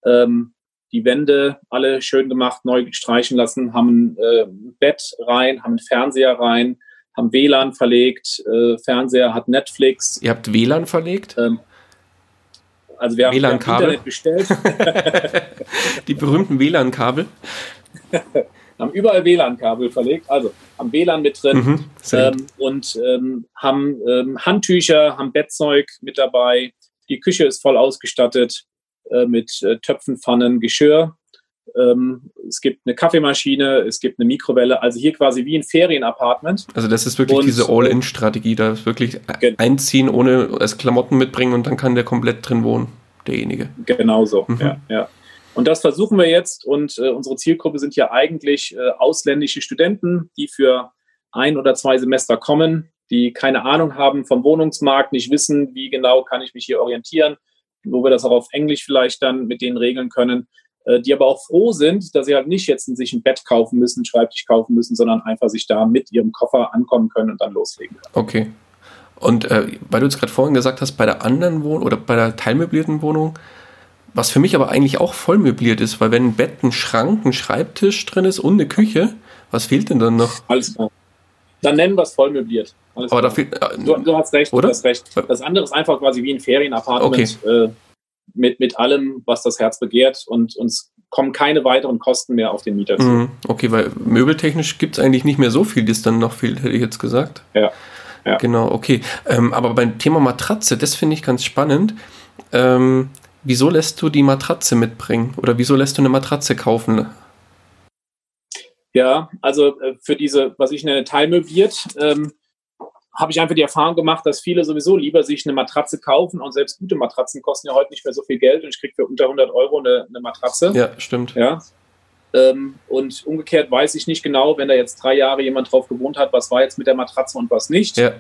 [SPEAKER 2] ähm, die Wände alle schön gemacht, neu streichen lassen, haben ein äh, Bett rein, haben einen Fernseher rein, haben WLAN verlegt, äh, Fernseher hat Netflix.
[SPEAKER 1] Ihr habt WLAN verlegt? Ähm,
[SPEAKER 2] also wir haben, WLAN -Kabel. Internet bestellt.
[SPEAKER 1] die berühmten WLAN-Kabel.
[SPEAKER 2] haben überall WLAN-Kabel verlegt, also haben WLAN mit drin mhm, ähm, und ähm, haben ähm, Handtücher, haben Bettzeug mit dabei. Die Küche ist voll ausgestattet äh, mit äh, Töpfen, Pfannen, Geschirr. Ähm, es gibt eine Kaffeemaschine, es gibt eine Mikrowelle, also hier quasi wie ein Ferienapartment.
[SPEAKER 1] Also das ist wirklich und, diese All-In-Strategie, da ist wirklich einziehen, ohne als Klamotten mitbringen und dann kann der komplett drin wohnen, derjenige.
[SPEAKER 2] Genau so, mhm. ja, ja. Und das versuchen wir jetzt. Und äh, unsere Zielgruppe sind ja eigentlich äh, ausländische Studenten, die für ein oder zwei Semester kommen, die keine Ahnung haben vom Wohnungsmarkt, nicht wissen, wie genau kann ich mich hier orientieren, wo wir das auch auf Englisch vielleicht dann mit denen regeln können, äh, die aber auch froh sind, dass sie halt nicht jetzt sich ein Bett kaufen müssen, einen Schreibtisch kaufen müssen, sondern einfach sich da mit ihrem Koffer ankommen können und dann loslegen
[SPEAKER 1] können. Okay. Und äh, weil du es gerade vorhin gesagt hast, bei der anderen Wohnung oder bei der teilmöblierten Wohnung, was für mich aber eigentlich auch voll möbliert ist, weil wenn ein Bett, ein Schrank, ein Schreibtisch drin ist und eine Küche, was fehlt denn dann noch?
[SPEAKER 2] Alles klar. Dann nennen wir es voll möbliert. Alles aber da fehlt, äh, du, du, hast recht, oder? du hast recht. Das andere ist einfach quasi wie ein Ferienapartment okay. äh, mit, mit allem, was das Herz begehrt und uns kommen keine weiteren Kosten mehr auf den Mieter zu. Mhm.
[SPEAKER 1] Okay, weil möbeltechnisch gibt es eigentlich nicht mehr so viel, das dann noch fehlt, hätte ich jetzt gesagt.
[SPEAKER 2] Ja. ja.
[SPEAKER 1] Genau, okay. Ähm, aber beim Thema Matratze, das finde ich ganz spannend. Ähm, wieso lässt du die Matratze mitbringen oder wieso lässt du eine Matratze kaufen?
[SPEAKER 2] Ja, also äh, für diese, was ich nenne, teilmöbliert, ähm, habe ich einfach die Erfahrung gemacht, dass viele sowieso lieber sich eine Matratze kaufen und selbst gute Matratzen kosten ja heute nicht mehr so viel Geld und ich kriege für unter 100 Euro eine, eine Matratze.
[SPEAKER 1] Ja, stimmt.
[SPEAKER 2] Ja. Ähm, und umgekehrt weiß ich nicht genau, wenn da jetzt drei Jahre jemand drauf gewohnt hat, was war jetzt mit der Matratze und was nicht. Ja.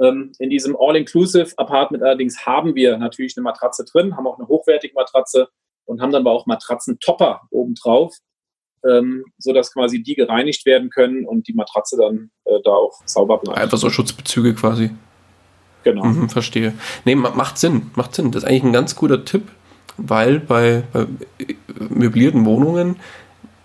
[SPEAKER 2] Ähm, in diesem All-Inclusive-Apartment allerdings haben wir natürlich eine Matratze drin, haben auch eine hochwertige Matratze und haben dann aber auch Matratzentopper obendrauf. ähm, sodass quasi die gereinigt werden können und die Matratze dann äh, da auch sauber bleibt.
[SPEAKER 1] Einfach so Schutzbezüge quasi.
[SPEAKER 2] Genau.
[SPEAKER 1] Mhm, verstehe. Nee, macht Sinn, macht Sinn. Das ist eigentlich ein ganz guter Tipp, weil bei, bei möblierten Wohnungen,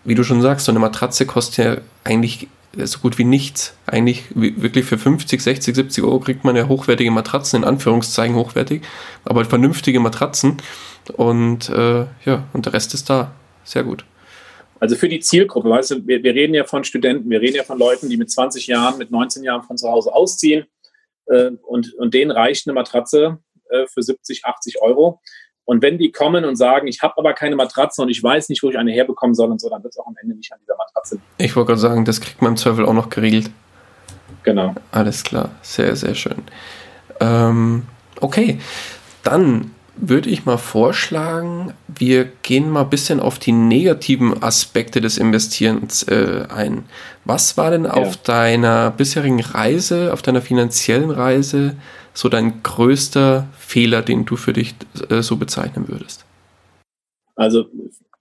[SPEAKER 1] wie du schon sagst, so eine Matratze kostet ja eigentlich so gut wie nichts. Eigentlich wirklich für 50, 60, 70 Euro kriegt man ja hochwertige Matratzen, in Anführungszeichen hochwertig, aber vernünftige Matratzen. Und äh, ja, und der Rest ist da. Sehr gut.
[SPEAKER 2] Also für die Zielgruppe, weißt du, wir, wir, reden ja von Studenten, wir reden ja von Leuten, die mit 20 Jahren, mit 19 Jahren von zu Hause ausziehen äh, und, und denen reicht eine Matratze äh, für 70, 80 Euro. Und wenn die kommen und sagen, ich habe aber keine Matratze und ich weiß nicht, wo ich eine herbekommen soll und so, dann wird es auch am Ende nicht an dieser Matratze liegen.
[SPEAKER 1] Ich wollte gerade sagen, das kriegt man im Zweifel auch noch geregelt.
[SPEAKER 2] Genau.
[SPEAKER 1] Alles klar, sehr, sehr schön. Ähm, okay, dann würde ich mal vorschlagen, wir gehen mal ein bisschen auf die negativen Aspekte des Investierens äh, ein. Was war denn ja. auf deiner bisherigen Reise, auf deiner finanziellen Reise, so dein größter Fehler, den du für dich äh, so bezeichnen würdest?
[SPEAKER 2] Also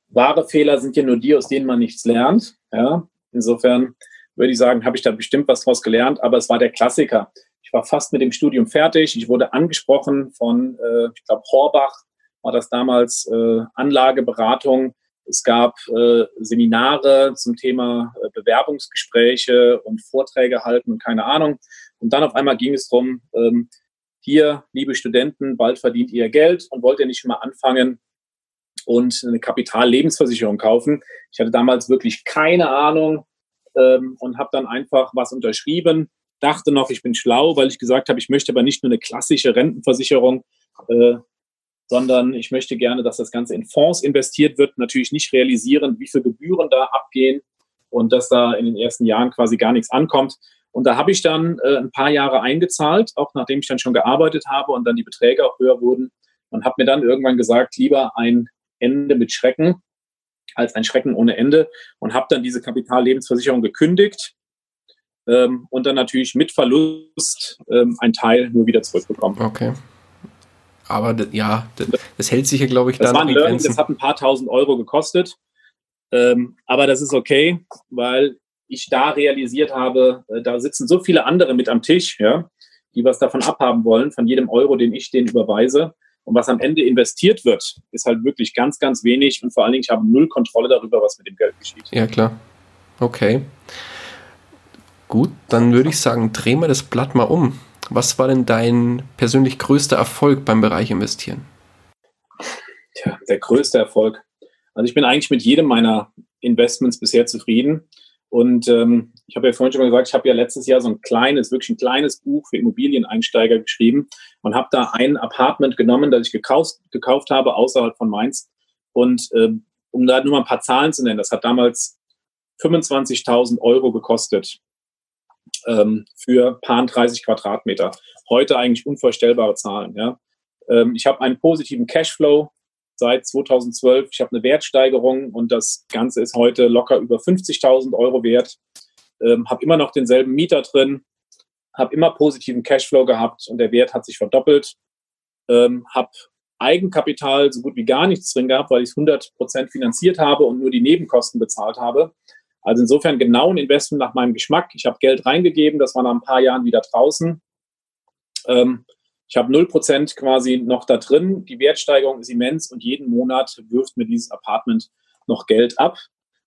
[SPEAKER 2] wahre Fehler sind ja nur die, aus denen man nichts lernt. Ja? Insofern würde ich sagen, habe ich da bestimmt was draus gelernt, aber es war der Klassiker. Ich war fast mit dem Studium fertig. Ich wurde angesprochen von, äh, ich glaube, Horbach war das damals äh, Anlageberatung. Es gab äh, Seminare zum Thema äh, Bewerbungsgespräche und Vorträge halten und keine Ahnung. Und dann auf einmal ging es darum, ähm, hier, liebe Studenten, bald verdient ihr Geld und wollt ihr nicht mal anfangen und eine Kapitallebensversicherung kaufen. Ich hatte damals wirklich keine Ahnung ähm, und habe dann einfach was unterschrieben, dachte noch, ich bin schlau, weil ich gesagt habe, ich möchte aber nicht nur eine klassische Rentenversicherung, äh, sondern ich möchte gerne, dass das Ganze in Fonds investiert wird, natürlich nicht realisieren, wie viele Gebühren da abgehen und dass da in den ersten Jahren quasi gar nichts ankommt. Und da habe ich dann äh, ein paar Jahre eingezahlt, auch nachdem ich dann schon gearbeitet habe und dann die Beträge auch höher wurden. Und habe mir dann irgendwann gesagt, lieber ein Ende mit Schrecken als ein Schrecken ohne Ende. Und habe dann diese Kapitallebensversicherung gekündigt ähm, und dann natürlich mit Verlust ähm, ein Teil nur wieder zurückbekommen.
[SPEAKER 1] Okay. Aber ja, das hält sich ja, glaube ich,
[SPEAKER 2] das dann. War ein Learning, das hat ein paar tausend Euro gekostet. Ähm, aber das ist okay, weil ich da realisiert habe, äh, da sitzen so viele andere mit am Tisch, ja, die was davon abhaben wollen, von jedem Euro, den ich denen überweise. Und was am Ende investiert wird, ist halt wirklich ganz, ganz wenig. Und vor allen Dingen, ich habe null Kontrolle darüber, was mit dem Geld geschieht.
[SPEAKER 1] Ja, klar. Okay. Gut, dann würde ich sagen, drehen wir das Blatt mal um. Was war denn dein persönlich größter Erfolg beim Bereich Investieren?
[SPEAKER 2] Tja, der größte Erfolg. Also ich bin eigentlich mit jedem meiner Investments bisher zufrieden. Und ähm, ich habe ja vorhin schon mal gesagt, ich habe ja letztes Jahr so ein kleines, wirklich ein kleines Buch für Immobilieneinsteiger geschrieben und habe da ein Apartment genommen, das ich gekauft, gekauft habe außerhalb von Mainz. Und ähm, um da nur mal ein paar Zahlen zu nennen, das hat damals 25.000 Euro gekostet ähm, für paar 30 Quadratmeter. Heute eigentlich unvorstellbare Zahlen. Ja. Ähm, ich habe einen positiven Cashflow seit 2012. Ich habe eine Wertsteigerung und das Ganze ist heute locker über 50.000 Euro wert. Ähm, habe immer noch denselben Mieter drin, habe immer positiven Cashflow gehabt und der Wert hat sich verdoppelt. Ähm, habe Eigenkapital so gut wie gar nichts drin gehabt, weil ich es 100% finanziert habe und nur die Nebenkosten bezahlt habe. Also insofern genau ein Investment nach meinem Geschmack. Ich habe Geld reingegeben, das war nach ein paar Jahren wieder draußen. Ähm, ich habe 0% quasi noch da drin. Die Wertsteigerung ist immens und jeden Monat wirft mir dieses Apartment noch Geld ab.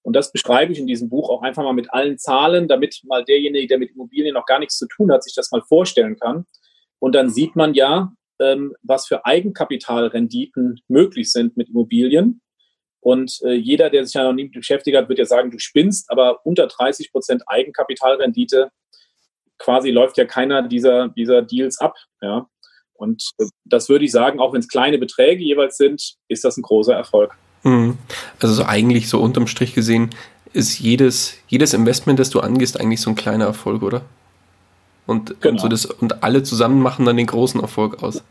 [SPEAKER 2] Und das beschreibe ich in diesem Buch auch einfach mal mit allen Zahlen, damit mal derjenige, der mit Immobilien noch gar nichts zu tun hat, sich das mal vorstellen kann. Und dann sieht man ja, ähm, was für Eigenkapitalrenditen möglich sind mit Immobilien. Und äh, jeder, der sich ja noch nie beschäftigt hat, wird ja sagen, du spinnst, aber unter 30 Prozent Eigenkapitalrendite quasi läuft ja keiner dieser, dieser Deals ab. Ja. Und äh, das würde ich sagen, auch wenn es kleine Beträge jeweils sind, ist das ein großer Erfolg.
[SPEAKER 1] Mhm. Also so eigentlich so unterm Strich gesehen ist jedes, jedes Investment, das du angehst, eigentlich so ein kleiner Erfolg, oder? Und, genau. und, so das, und alle zusammen machen dann den großen Erfolg aus.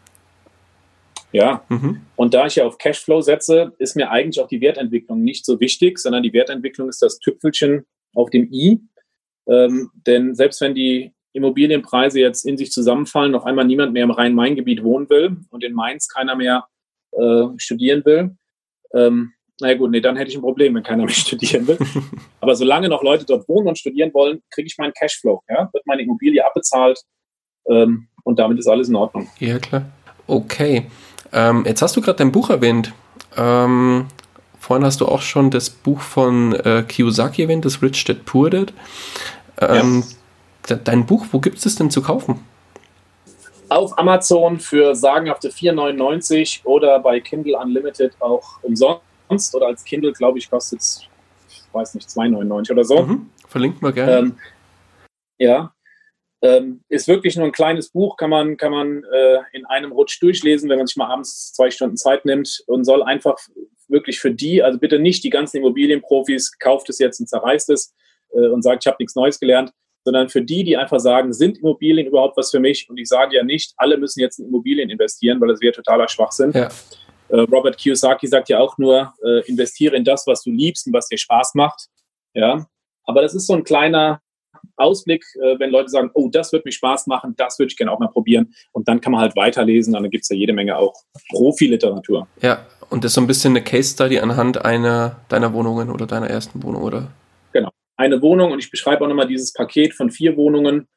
[SPEAKER 2] Ja, mhm. und da ich ja auf Cashflow setze, ist mir eigentlich auch die Wertentwicklung nicht so wichtig, sondern die Wertentwicklung ist das Tüpfelchen auf dem i. Ähm, denn selbst wenn die Immobilienpreise jetzt in sich zusammenfallen, auf einmal niemand mehr im Rhein-Main-Gebiet wohnen will und in Mainz keiner mehr äh, studieren will, ähm, naja gut, nee, dann hätte ich ein Problem, wenn keiner mehr studieren will. Aber solange noch Leute dort wohnen und studieren wollen, kriege ich meinen Cashflow. Ja? Wird meine Immobilie abbezahlt ähm, und damit ist alles in Ordnung.
[SPEAKER 1] Ja, klar. Okay. Ähm, jetzt hast du gerade dein Buch erwähnt. Ähm, vorhin hast du auch schon das Buch von äh, Kiyosaki erwähnt, das Rich Dad Poor Dad. Ähm, ja. Dein Buch, wo gibt es das denn zu kaufen?
[SPEAKER 2] Auf Amazon für sagenhafte 4,99 oder bei Kindle Unlimited auch umsonst oder als Kindle, glaube ich, kostet es, ich weiß nicht, 2,99 oder so. Mhm.
[SPEAKER 1] Verlinkt mal gerne.
[SPEAKER 2] Ähm, ja, ähm, ist wirklich nur ein kleines Buch, kann man, kann man äh, in einem Rutsch durchlesen, wenn man sich mal abends zwei Stunden Zeit nimmt und soll einfach wirklich für die, also bitte nicht die ganzen Immobilienprofis, kauft es jetzt und zerreißt es äh, und sagt, ich habe nichts Neues gelernt, sondern für die, die einfach sagen, sind Immobilien überhaupt was für mich? Und ich sage ja nicht, alle müssen jetzt in Immobilien investieren, weil das wäre totaler Schwachsinn. Ja. Äh, Robert Kiyosaki sagt ja auch nur, äh, investiere in das, was du liebst und was dir Spaß macht. Ja, aber das ist so ein kleiner Ausblick, äh, wenn Leute sagen, oh, das wird mich Spaß machen, das würde ich gerne auch mal probieren. Und dann kann man halt weiterlesen dann gibt es ja jede Menge auch Profiliteratur.
[SPEAKER 1] Ja, und das ist so ein bisschen eine Case Study anhand einer deiner Wohnungen oder deiner ersten Wohnung, oder?
[SPEAKER 2] Eine Wohnung und ich beschreibe auch nochmal dieses Paket von vier Wohnungen.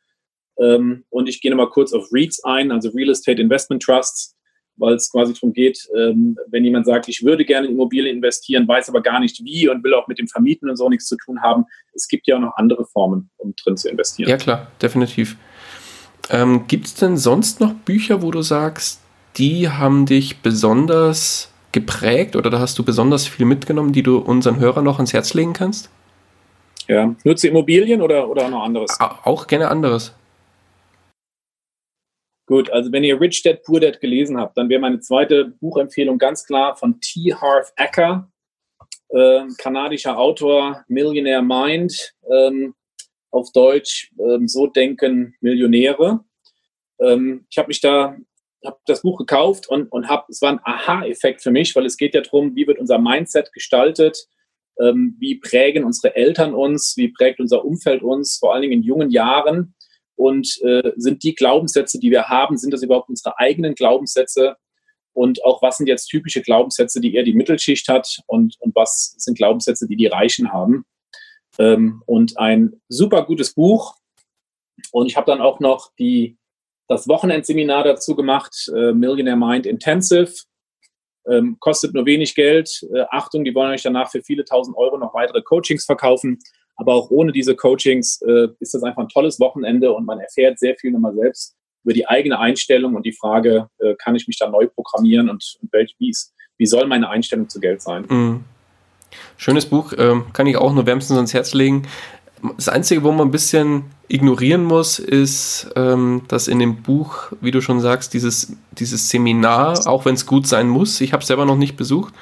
[SPEAKER 2] Ähm, und ich gehe nochmal kurz auf REITs ein, also Real Estate Investment Trusts weil es quasi darum geht, ähm, wenn jemand sagt, ich würde gerne in Immobilien investieren, weiß aber gar nicht wie und will auch mit dem Vermieten und so nichts zu tun haben. Es gibt ja auch noch andere Formen, um drin zu investieren.
[SPEAKER 1] Ja klar, definitiv. Ähm, gibt es denn sonst noch Bücher, wo du sagst, die haben dich besonders geprägt oder da hast du besonders viel mitgenommen, die du unseren Hörern noch ans Herz legen kannst?
[SPEAKER 2] Ja, nutze Immobilien oder, oder noch anderes?
[SPEAKER 1] Auch gerne anderes.
[SPEAKER 2] Gut, also wenn ihr Rich Dad Poor Dad gelesen habt, dann wäre meine zweite Buchempfehlung ganz klar von T. Harv Ecker, äh, kanadischer Autor, Millionaire Mind, ähm, auf Deutsch ähm, So denken Millionäre. Ähm, ich habe mich da, habe das Buch gekauft und, und habe, es war ein Aha-Effekt für mich, weil es geht ja darum, wie wird unser Mindset gestaltet, ähm, wie prägen unsere Eltern uns, wie prägt unser Umfeld uns, vor allen Dingen in jungen Jahren und äh, sind die Glaubenssätze, die wir haben, sind das überhaupt unsere eigenen Glaubenssätze? Und auch was sind jetzt typische Glaubenssätze, die eher die Mittelschicht hat und, und was sind Glaubenssätze, die die Reichen haben? Ähm, und ein super gutes Buch. Und ich habe dann auch noch die, das Wochenendseminar dazu gemacht, äh, Millionaire Mind Intensive. Ähm, kostet nur wenig Geld. Äh, Achtung, die wollen euch danach für viele tausend Euro noch weitere Coachings verkaufen. Aber auch ohne diese Coachings äh, ist das einfach ein tolles Wochenende und man erfährt sehr viel nochmal selbst über die eigene Einstellung und die Frage, äh, kann ich mich da neu programmieren und, und welch, wie, wie soll meine Einstellung zu Geld sein? Mhm.
[SPEAKER 1] Schönes Buch, äh, kann ich auch nur wärmstens ans Herz legen. Das Einzige, wo man ein bisschen ignorieren muss, ist, ähm, dass in dem Buch, wie du schon sagst, dieses, dieses Seminar, auch wenn es gut sein muss, ich habe es selber noch nicht besucht,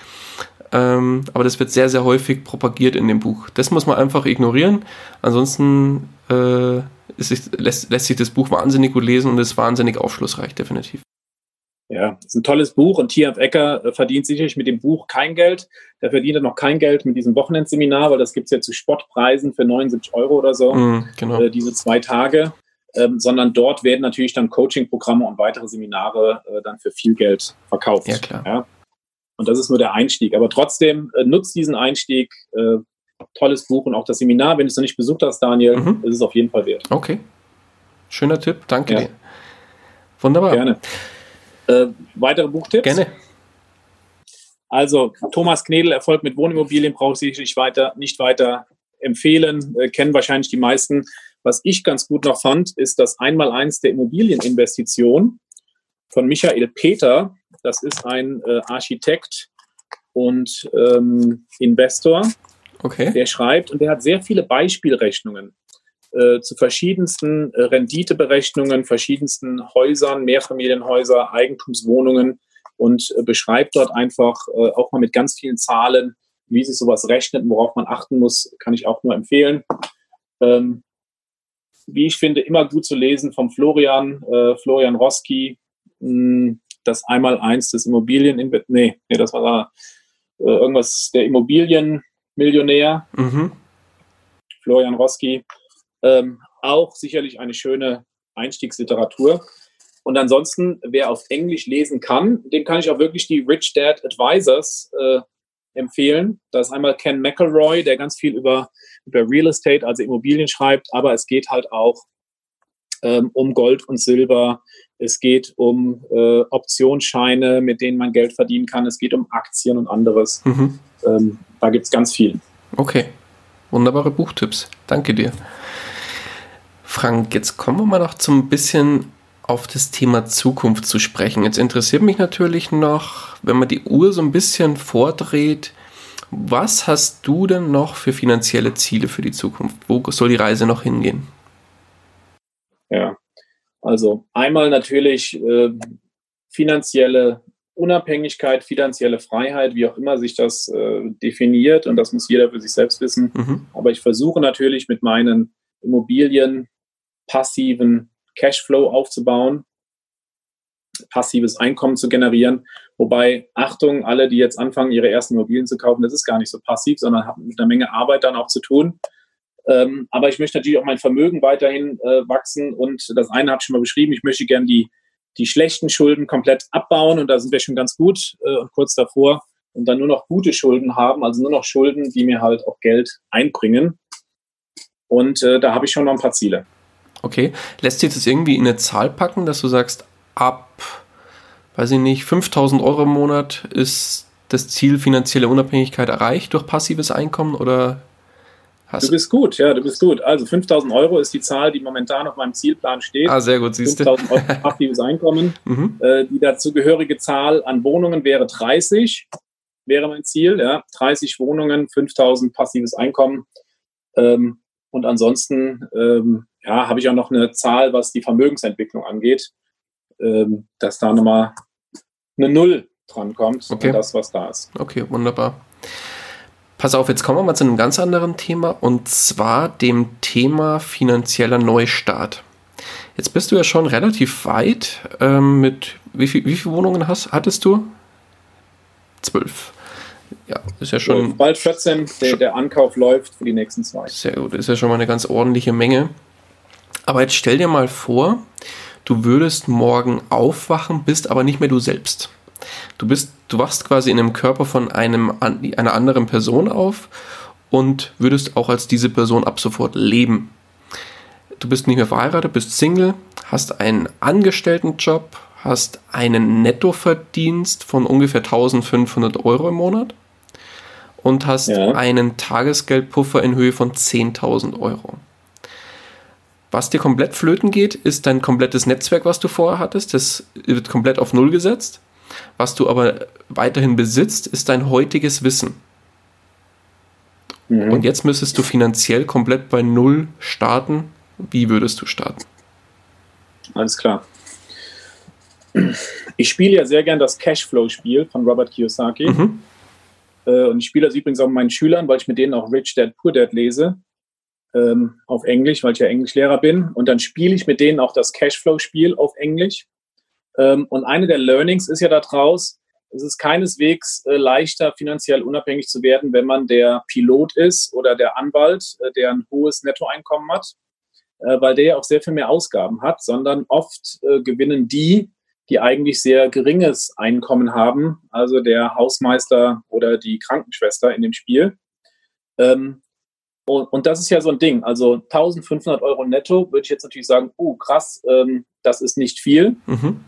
[SPEAKER 1] ähm, aber das wird sehr, sehr häufig propagiert in dem Buch. Das muss man einfach ignorieren. Ansonsten äh, ist, lässt, lässt sich das Buch wahnsinnig gut lesen und ist wahnsinnig aufschlussreich, definitiv.
[SPEAKER 2] Ja, ist ein tolles Buch und TF Ecker äh, verdient sicherlich mit dem Buch kein Geld. Der verdient noch kein Geld mit diesem Wochenendseminar, weil das gibt es ja zu Spottpreisen für 79 Euro oder so, mm, genau. äh, diese zwei Tage. Ähm, sondern dort werden natürlich dann Coaching-Programme und weitere Seminare äh, dann für viel Geld verkauft.
[SPEAKER 1] Ja, klar.
[SPEAKER 2] Ja? Und das ist nur der Einstieg. Aber trotzdem äh, nutzt diesen Einstieg. Äh, tolles Buch und auch das Seminar, wenn du es noch nicht besucht hast, Daniel, mhm. ist es auf jeden Fall wert.
[SPEAKER 1] Okay. Schöner Tipp, danke ja. dir. Wunderbar.
[SPEAKER 2] Gerne. Äh, weitere Buchtipps?
[SPEAKER 1] Gerne.
[SPEAKER 2] Also, Thomas Knedel, Erfolg mit Wohnimmobilien, brauche ich sicherlich weiter, nicht weiter empfehlen, äh, kennen wahrscheinlich die meisten. Was ich ganz gut noch fand, ist das Einmaleins der Immobilieninvestition von Michael Peter. Das ist ein äh, Architekt und ähm, Investor,
[SPEAKER 1] okay.
[SPEAKER 2] der schreibt und der hat sehr viele Beispielrechnungen äh, zu verschiedensten äh, Renditeberechnungen, verschiedensten Häusern, Mehrfamilienhäuser, Eigentumswohnungen und äh, beschreibt dort einfach äh, auch mal mit ganz vielen Zahlen, wie sich sowas rechnet und worauf man achten muss, kann ich auch nur empfehlen. Ähm, wie ich finde, immer gut zu lesen vom Florian, äh, Florian Roski, mh, hm, das Einmaleins des Immobilien, nee, nee, das war da irgendwas, der Immobilienmillionär, mhm. Florian Roski, ähm, auch sicherlich eine schöne Einstiegsliteratur. Und ansonsten, wer auf Englisch lesen kann, dem kann ich auch wirklich die Rich Dad Advisors äh, empfehlen. Da ist einmal Ken McElroy, der ganz viel über, über Real Estate, also Immobilien schreibt, aber es geht halt auch ähm, um Gold und Silber. Es geht um äh, Optionsscheine, mit denen man Geld verdienen kann. Es geht um Aktien und anderes. Mhm. Ähm, da gibt es ganz viel.
[SPEAKER 1] Okay, wunderbare Buchtipps. Danke dir. Frank, jetzt kommen wir mal noch zum bisschen auf das Thema Zukunft zu sprechen. Jetzt interessiert mich natürlich noch, wenn man die Uhr so ein bisschen vordreht, was hast du denn noch für finanzielle Ziele für die Zukunft? Wo soll die Reise noch hingehen?
[SPEAKER 2] Ja, also einmal natürlich äh, finanzielle Unabhängigkeit, finanzielle Freiheit, wie auch immer sich das äh, definiert und das muss jeder für sich selbst wissen. Mhm. Aber ich versuche natürlich mit meinen Immobilien passiven Cashflow aufzubauen, passives Einkommen zu generieren. Wobei, Achtung, alle, die jetzt anfangen, ihre ersten Immobilien zu kaufen, das ist gar nicht so passiv, sondern hat mit einer Menge Arbeit dann auch zu tun. Ähm, aber ich möchte natürlich auch mein Vermögen weiterhin äh, wachsen und das eine habe ich schon mal beschrieben, ich möchte gerne die, die schlechten Schulden komplett abbauen und da sind wir schon ganz gut äh, kurz davor und dann nur noch gute Schulden haben, also nur noch Schulden, die mir halt auch Geld einbringen. Und äh, da habe ich schon noch ein paar Ziele.
[SPEAKER 1] Okay. Lässt sich das irgendwie in eine Zahl packen, dass du sagst, ab, weiß ich nicht, 5000 Euro im Monat ist das Ziel finanzielle Unabhängigkeit erreicht durch passives Einkommen oder
[SPEAKER 2] hast du? bist gut, ja, du bist gut. Also 5000 Euro ist die Zahl, die momentan auf meinem Zielplan steht.
[SPEAKER 1] Ah, sehr gut, siehst du. 5000
[SPEAKER 2] Euro passives Einkommen. mhm. äh, die dazugehörige Zahl an Wohnungen wäre 30, wäre mein Ziel, ja. 30 Wohnungen, 5000 passives Einkommen. Ähm, und ansonsten ähm, ja, habe ich auch noch eine Zahl, was die Vermögensentwicklung angeht, ähm, dass da nochmal eine Null drankommt
[SPEAKER 1] okay.
[SPEAKER 2] an das, was da ist.
[SPEAKER 1] Okay, wunderbar. Pass auf, jetzt kommen wir mal zu einem ganz anderen Thema und zwar dem Thema finanzieller Neustart. Jetzt bist du ja schon relativ weit ähm, mit, wie, viel, wie viele Wohnungen hast, hattest du? Zwölf. Ja, ist ja schon.
[SPEAKER 2] Bald 14, der, der Ankauf läuft für die nächsten zwei.
[SPEAKER 1] Sehr gut, ist ja schon mal eine ganz ordentliche Menge. Aber jetzt stell dir mal vor, du würdest morgen aufwachen, bist aber nicht mehr du selbst. Du bist, du wachst quasi in einem Körper von einem, einer anderen Person auf und würdest auch als diese Person ab sofort leben. Du bist nicht mehr verheiratet, bist Single, hast einen Angestelltenjob, hast einen Nettoverdienst von ungefähr 1500 Euro im Monat und hast ja. einen Tagesgeldpuffer in Höhe von 10.000 Euro. Was dir komplett flöten geht, ist dein komplettes Netzwerk, was du vorher hattest. Das wird komplett auf Null gesetzt. Was du aber weiterhin besitzt, ist dein heutiges Wissen. Mhm. Und jetzt müsstest du finanziell komplett bei Null starten. Wie würdest du starten?
[SPEAKER 2] Alles klar. Ich spiele ja sehr gern das Cashflow-Spiel von Robert Kiyosaki. Mhm. Äh, und ich spiele das übrigens auch mit meinen Schülern, weil ich mit denen auch Rich Dad Poor Dad lese ähm, auf Englisch, weil ich ja Englischlehrer bin. Und dann spiele ich mit denen auch das Cashflow-Spiel auf Englisch. Ähm, und eine der Learnings ist ja daraus, es ist keineswegs äh, leichter, finanziell unabhängig zu werden, wenn man der Pilot ist oder der Anwalt, äh, der ein hohes Nettoeinkommen hat, äh, weil der ja auch sehr viel mehr Ausgaben hat, sondern oft äh, gewinnen die, die eigentlich sehr geringes Einkommen haben, also der Hausmeister oder die Krankenschwester in dem Spiel. Ähm, und, und das ist ja so ein Ding. Also 1500 Euro netto würde ich jetzt natürlich sagen, oh krass, ähm, das ist nicht viel. Mhm.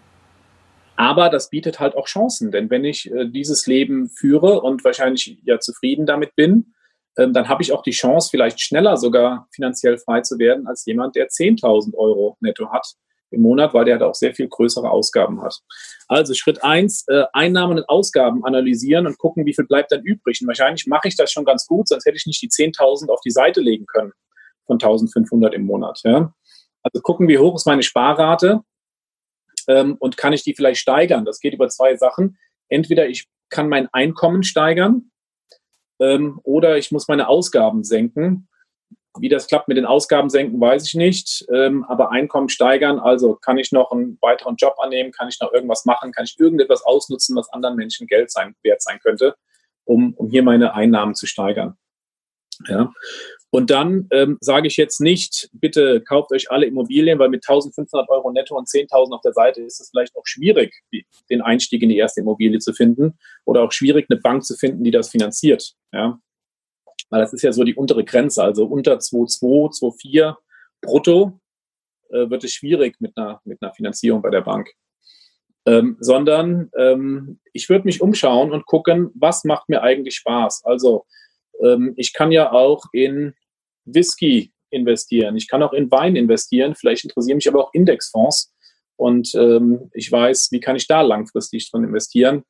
[SPEAKER 2] Aber das bietet halt auch Chancen, denn wenn ich äh, dieses Leben führe und wahrscheinlich ja zufrieden damit bin, ähm, dann habe ich auch die Chance, vielleicht schneller sogar finanziell frei zu werden als jemand, der 10.000 Euro netto hat im Monat, weil der da auch sehr viel größere Ausgaben hat. Also Schritt eins: äh, Einnahmen und Ausgaben analysieren und gucken, wie viel bleibt dann übrig. Und wahrscheinlich mache ich das schon ganz gut, sonst hätte ich nicht die 10.000 auf die Seite legen können von 1.500 im Monat. Ja? Also gucken, wie hoch ist meine Sparrate ähm, und kann ich die vielleicht steigern. Das geht über zwei Sachen. Entweder ich kann mein Einkommen steigern ähm, oder ich muss meine Ausgaben senken. Wie das klappt mit den Ausgaben senken, weiß ich nicht. Ähm, aber Einkommen steigern, also kann ich noch einen weiteren Job annehmen, kann ich noch irgendwas machen, kann ich irgendetwas ausnutzen, was anderen Menschen Geld sein, wert sein könnte, um, um hier meine Einnahmen zu steigern. Ja. Und dann ähm, sage ich jetzt nicht, bitte kauft euch alle Immobilien, weil mit 1500 Euro netto und 10.000 auf der Seite ist es vielleicht auch schwierig, den Einstieg in die erste Immobilie zu finden oder auch schwierig, eine Bank zu finden, die das finanziert. Ja? Weil das ist ja so die untere Grenze, also unter 2,2, 2,4 brutto äh, wird es schwierig mit einer, mit einer Finanzierung bei der Bank. Ähm, sondern ähm, ich würde mich umschauen und gucken, was macht mir eigentlich Spaß. Also ähm, ich kann ja auch in Whisky investieren, ich kann auch in Wein investieren, vielleicht interessieren mich aber auch Indexfonds und ähm, ich weiß, wie kann ich da langfristig drin investieren.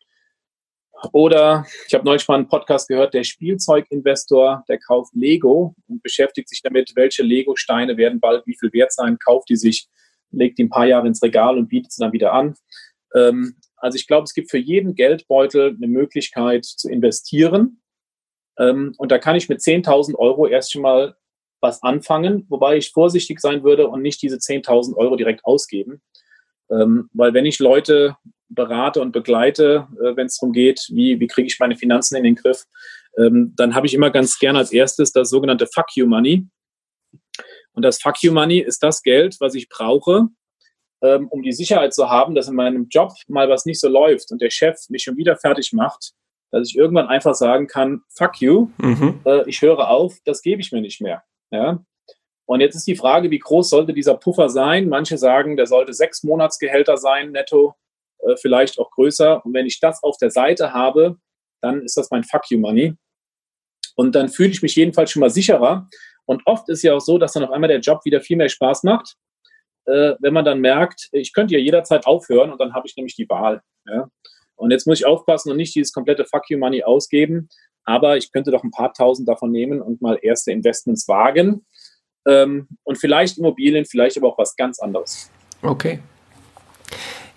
[SPEAKER 2] Oder ich habe neulich mal einen Podcast gehört, der Spielzeuginvestor, der kauft Lego und beschäftigt sich damit, welche Lego-Steine werden bald wie viel wert sein, kauft die sich, legt die ein paar Jahre ins Regal und bietet sie dann wieder an. Ähm, also ich glaube, es gibt für jeden Geldbeutel eine Möglichkeit zu investieren. Ähm, und da kann ich mit 10.000 Euro erst schon mal was anfangen, wobei ich vorsichtig sein würde und nicht diese 10.000 Euro direkt ausgeben. Ähm, weil wenn ich Leute berate und begleite, äh, wenn es darum geht, wie, wie kriege ich meine Finanzen in den Griff, ähm, dann habe ich immer ganz gern als erstes das sogenannte Fuck You Money. Und das Fuck You Money ist das Geld, was ich brauche, ähm, um die Sicherheit zu haben, dass in meinem Job mal was nicht so läuft und der Chef mich schon wieder fertig macht, dass ich irgendwann einfach sagen kann, fuck you, mhm. äh, ich höre auf, das gebe ich mir nicht mehr. Ja? Und jetzt ist die Frage, wie groß sollte dieser Puffer sein? Manche sagen, der sollte sechs Monatsgehälter sein, netto, äh, vielleicht auch größer. Und wenn ich das auf der Seite habe, dann ist das mein Fuck you Money. Und dann fühle ich mich jedenfalls schon mal sicherer. Und oft ist ja auch so, dass dann auf einmal der Job wieder viel mehr Spaß macht, äh, wenn man dann merkt, ich könnte ja jederzeit aufhören und dann habe ich nämlich die Wahl. Ja? Und jetzt muss ich aufpassen und nicht dieses komplette Fuck you Money ausgeben, aber ich könnte doch ein paar tausend davon nehmen und mal erste Investments wagen. Ähm, und vielleicht Immobilien, vielleicht aber auch was ganz anderes.
[SPEAKER 1] Okay.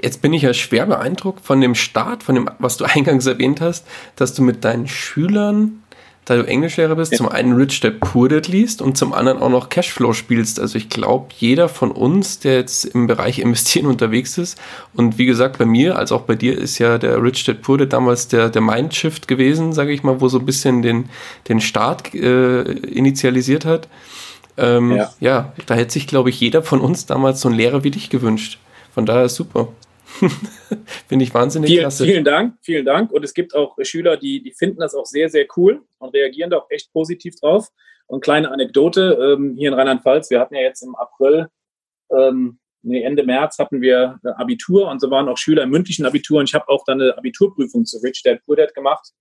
[SPEAKER 1] Jetzt bin ich ja schwer beeindruckt von dem Start, von dem, was du eingangs erwähnt hast, dass du mit deinen Schülern da du Englischlehrer bist, ja. zum einen Rich Dad Poor Dad liest und zum anderen auch noch Cashflow spielst. Also ich glaube, jeder von uns, der jetzt im Bereich Investieren unterwegs ist und wie gesagt, bei mir als auch bei dir ist ja der Rich Dad Poor Dad damals der, der Mindshift gewesen, sage ich mal, wo so ein bisschen den, den Start äh, initialisiert hat. Ähm, ja. ja, da hätte sich, glaube ich, jeder von uns damals so einen Lehrer wie dich gewünscht. Von daher super. Finde ich wahnsinnig
[SPEAKER 2] Viel, klasse. Vielen Dank, vielen Dank. Und es gibt auch Schüler, die, die finden das auch sehr, sehr cool und reagieren da auch echt positiv drauf. Und kleine Anekdote, ähm, hier in Rheinland-Pfalz, wir hatten ja jetzt im April, ähm, nee, Ende März hatten wir Abitur und so waren auch Schüler im mündlichen Abitur und ich habe auch dann eine Abiturprüfung zu Rich Dad Poor Dad gemacht.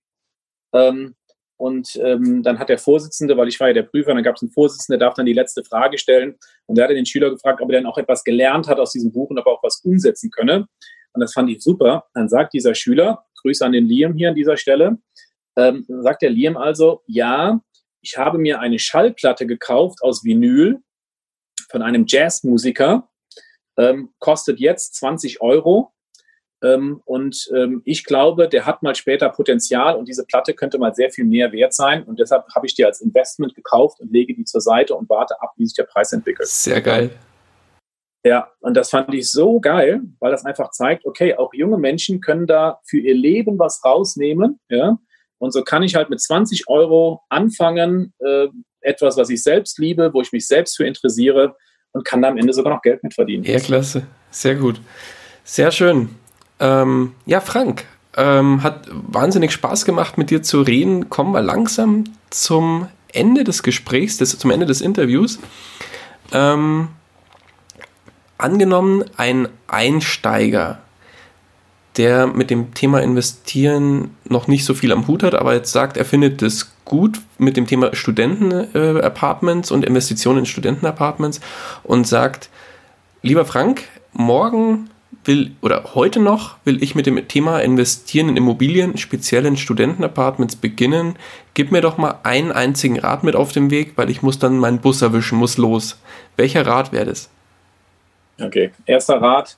[SPEAKER 2] Ähm, und ähm, dann hat der Vorsitzende, weil ich war ja der Prüfer, dann gab es einen Vorsitzenden, der darf dann die letzte Frage stellen. Und der hat den Schüler gefragt, ob er denn auch etwas gelernt hat aus diesem Buch und ob er auch was umsetzen könne. Und das fand ich super. Dann sagt dieser Schüler, Grüße an den Liam hier an dieser Stelle, ähm, sagt der Liam also, ja, ich habe mir eine Schallplatte gekauft aus Vinyl von einem Jazzmusiker, ähm, kostet jetzt 20 Euro ähm, und ähm, ich glaube, der hat mal später Potenzial und diese Platte könnte mal sehr viel mehr wert sein. Und deshalb habe ich die als Investment gekauft und lege die zur Seite und warte ab, wie sich der Preis entwickelt.
[SPEAKER 1] Sehr geil.
[SPEAKER 2] Ja, und das fand ich so geil, weil das einfach zeigt, okay, auch junge Menschen können da für ihr Leben was rausnehmen. Ja, und so kann ich halt mit 20 Euro anfangen, äh, etwas, was ich selbst liebe, wo ich mich selbst für interessiere und kann da am Ende sogar noch Geld mit verdienen.
[SPEAKER 1] Ja, klasse. Sehr gut. Sehr schön. Ähm, ja, Frank, ähm, hat wahnsinnig Spaß gemacht, mit dir zu reden. Kommen wir langsam zum Ende des Gesprächs, des, zum Ende des Interviews. Ähm, angenommen, ein Einsteiger, der mit dem Thema Investieren noch nicht so viel am Hut hat, aber jetzt sagt, er findet es gut mit dem Thema Studenten-Apartments äh, und Investitionen in Studenten-Apartments und sagt, lieber Frank, morgen will oder heute noch will ich mit dem Thema Investieren in Immobilien, speziell in Studentenapartments beginnen. Gib mir doch mal einen einzigen Rat mit auf den Weg, weil ich muss dann meinen Bus erwischen, muss los. Welcher Rat wäre das?
[SPEAKER 2] Okay, erster Rat.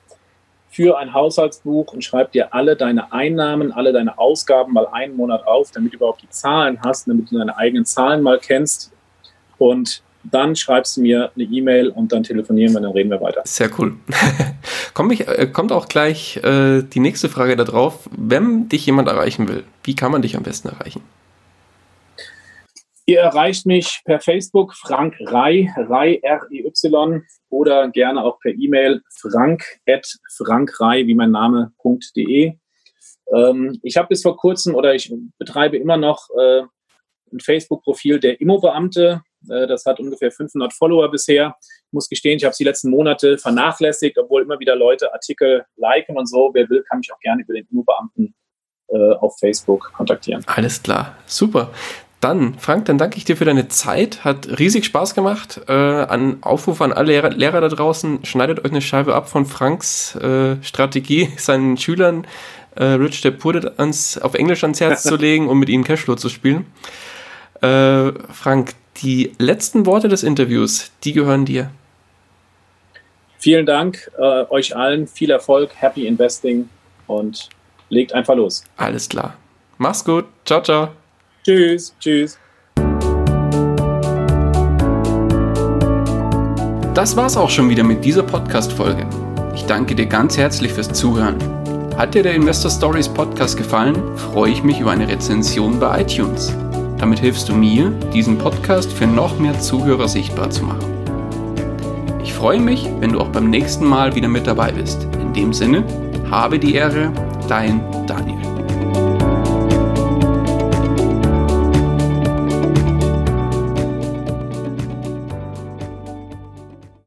[SPEAKER 2] Für ein Haushaltsbuch und schreib dir alle deine Einnahmen, alle deine Ausgaben mal einen Monat auf, damit du überhaupt die Zahlen hast, damit du deine eigenen Zahlen mal kennst. Und dann schreibst du mir eine E-Mail und dann telefonieren wir, dann reden wir weiter.
[SPEAKER 1] Sehr cool. Komm ich, äh, kommt auch gleich äh, die nächste Frage darauf. Wenn dich jemand erreichen will, wie kann man dich am besten erreichen?
[SPEAKER 2] Ihr erreicht mich per Facebook, Frank Rei, Rei, R-E-Y, oder gerne auch per E-Mail, frank at frankrei, wie mein Name.de. Ähm, ich habe bis vor kurzem oder ich betreibe immer noch äh, ein Facebook-Profil der Immobeamte. Äh, das hat ungefähr 500 Follower bisher. Ich muss gestehen, ich habe es die letzten Monate vernachlässigt, obwohl immer wieder Leute Artikel liken und so. Wer will, kann mich auch gerne über den Immobeamten äh, auf Facebook kontaktieren.
[SPEAKER 1] Alles klar, super. Dann, Frank, dann danke ich dir für deine Zeit. Hat riesig Spaß gemacht. Äh, an Aufruf an alle Lehrer, Lehrer, da draußen, schneidet euch eine Scheibe ab von Franks äh, Strategie, seinen Schülern äh, Rich Dad Poor ans, auf Englisch ans Herz zu legen und mit ihnen Cashflow zu spielen. Äh, Frank, die letzten Worte des Interviews, die gehören dir.
[SPEAKER 2] Vielen Dank äh, euch allen, viel Erfolg, happy investing und legt einfach los.
[SPEAKER 1] Alles klar. Mach's gut. Ciao, ciao.
[SPEAKER 2] Tschüss, tschüss.
[SPEAKER 1] Das war's auch schon wieder mit dieser Podcast-Folge. Ich danke dir ganz herzlich fürs Zuhören. Hat dir der Investor Stories Podcast gefallen, freue ich mich über eine Rezension bei iTunes. Damit hilfst du mir, diesen Podcast für noch mehr Zuhörer sichtbar zu machen. Ich freue mich, wenn du auch beim nächsten Mal wieder mit dabei bist. In dem Sinne, habe die Ehre, dein Daniel.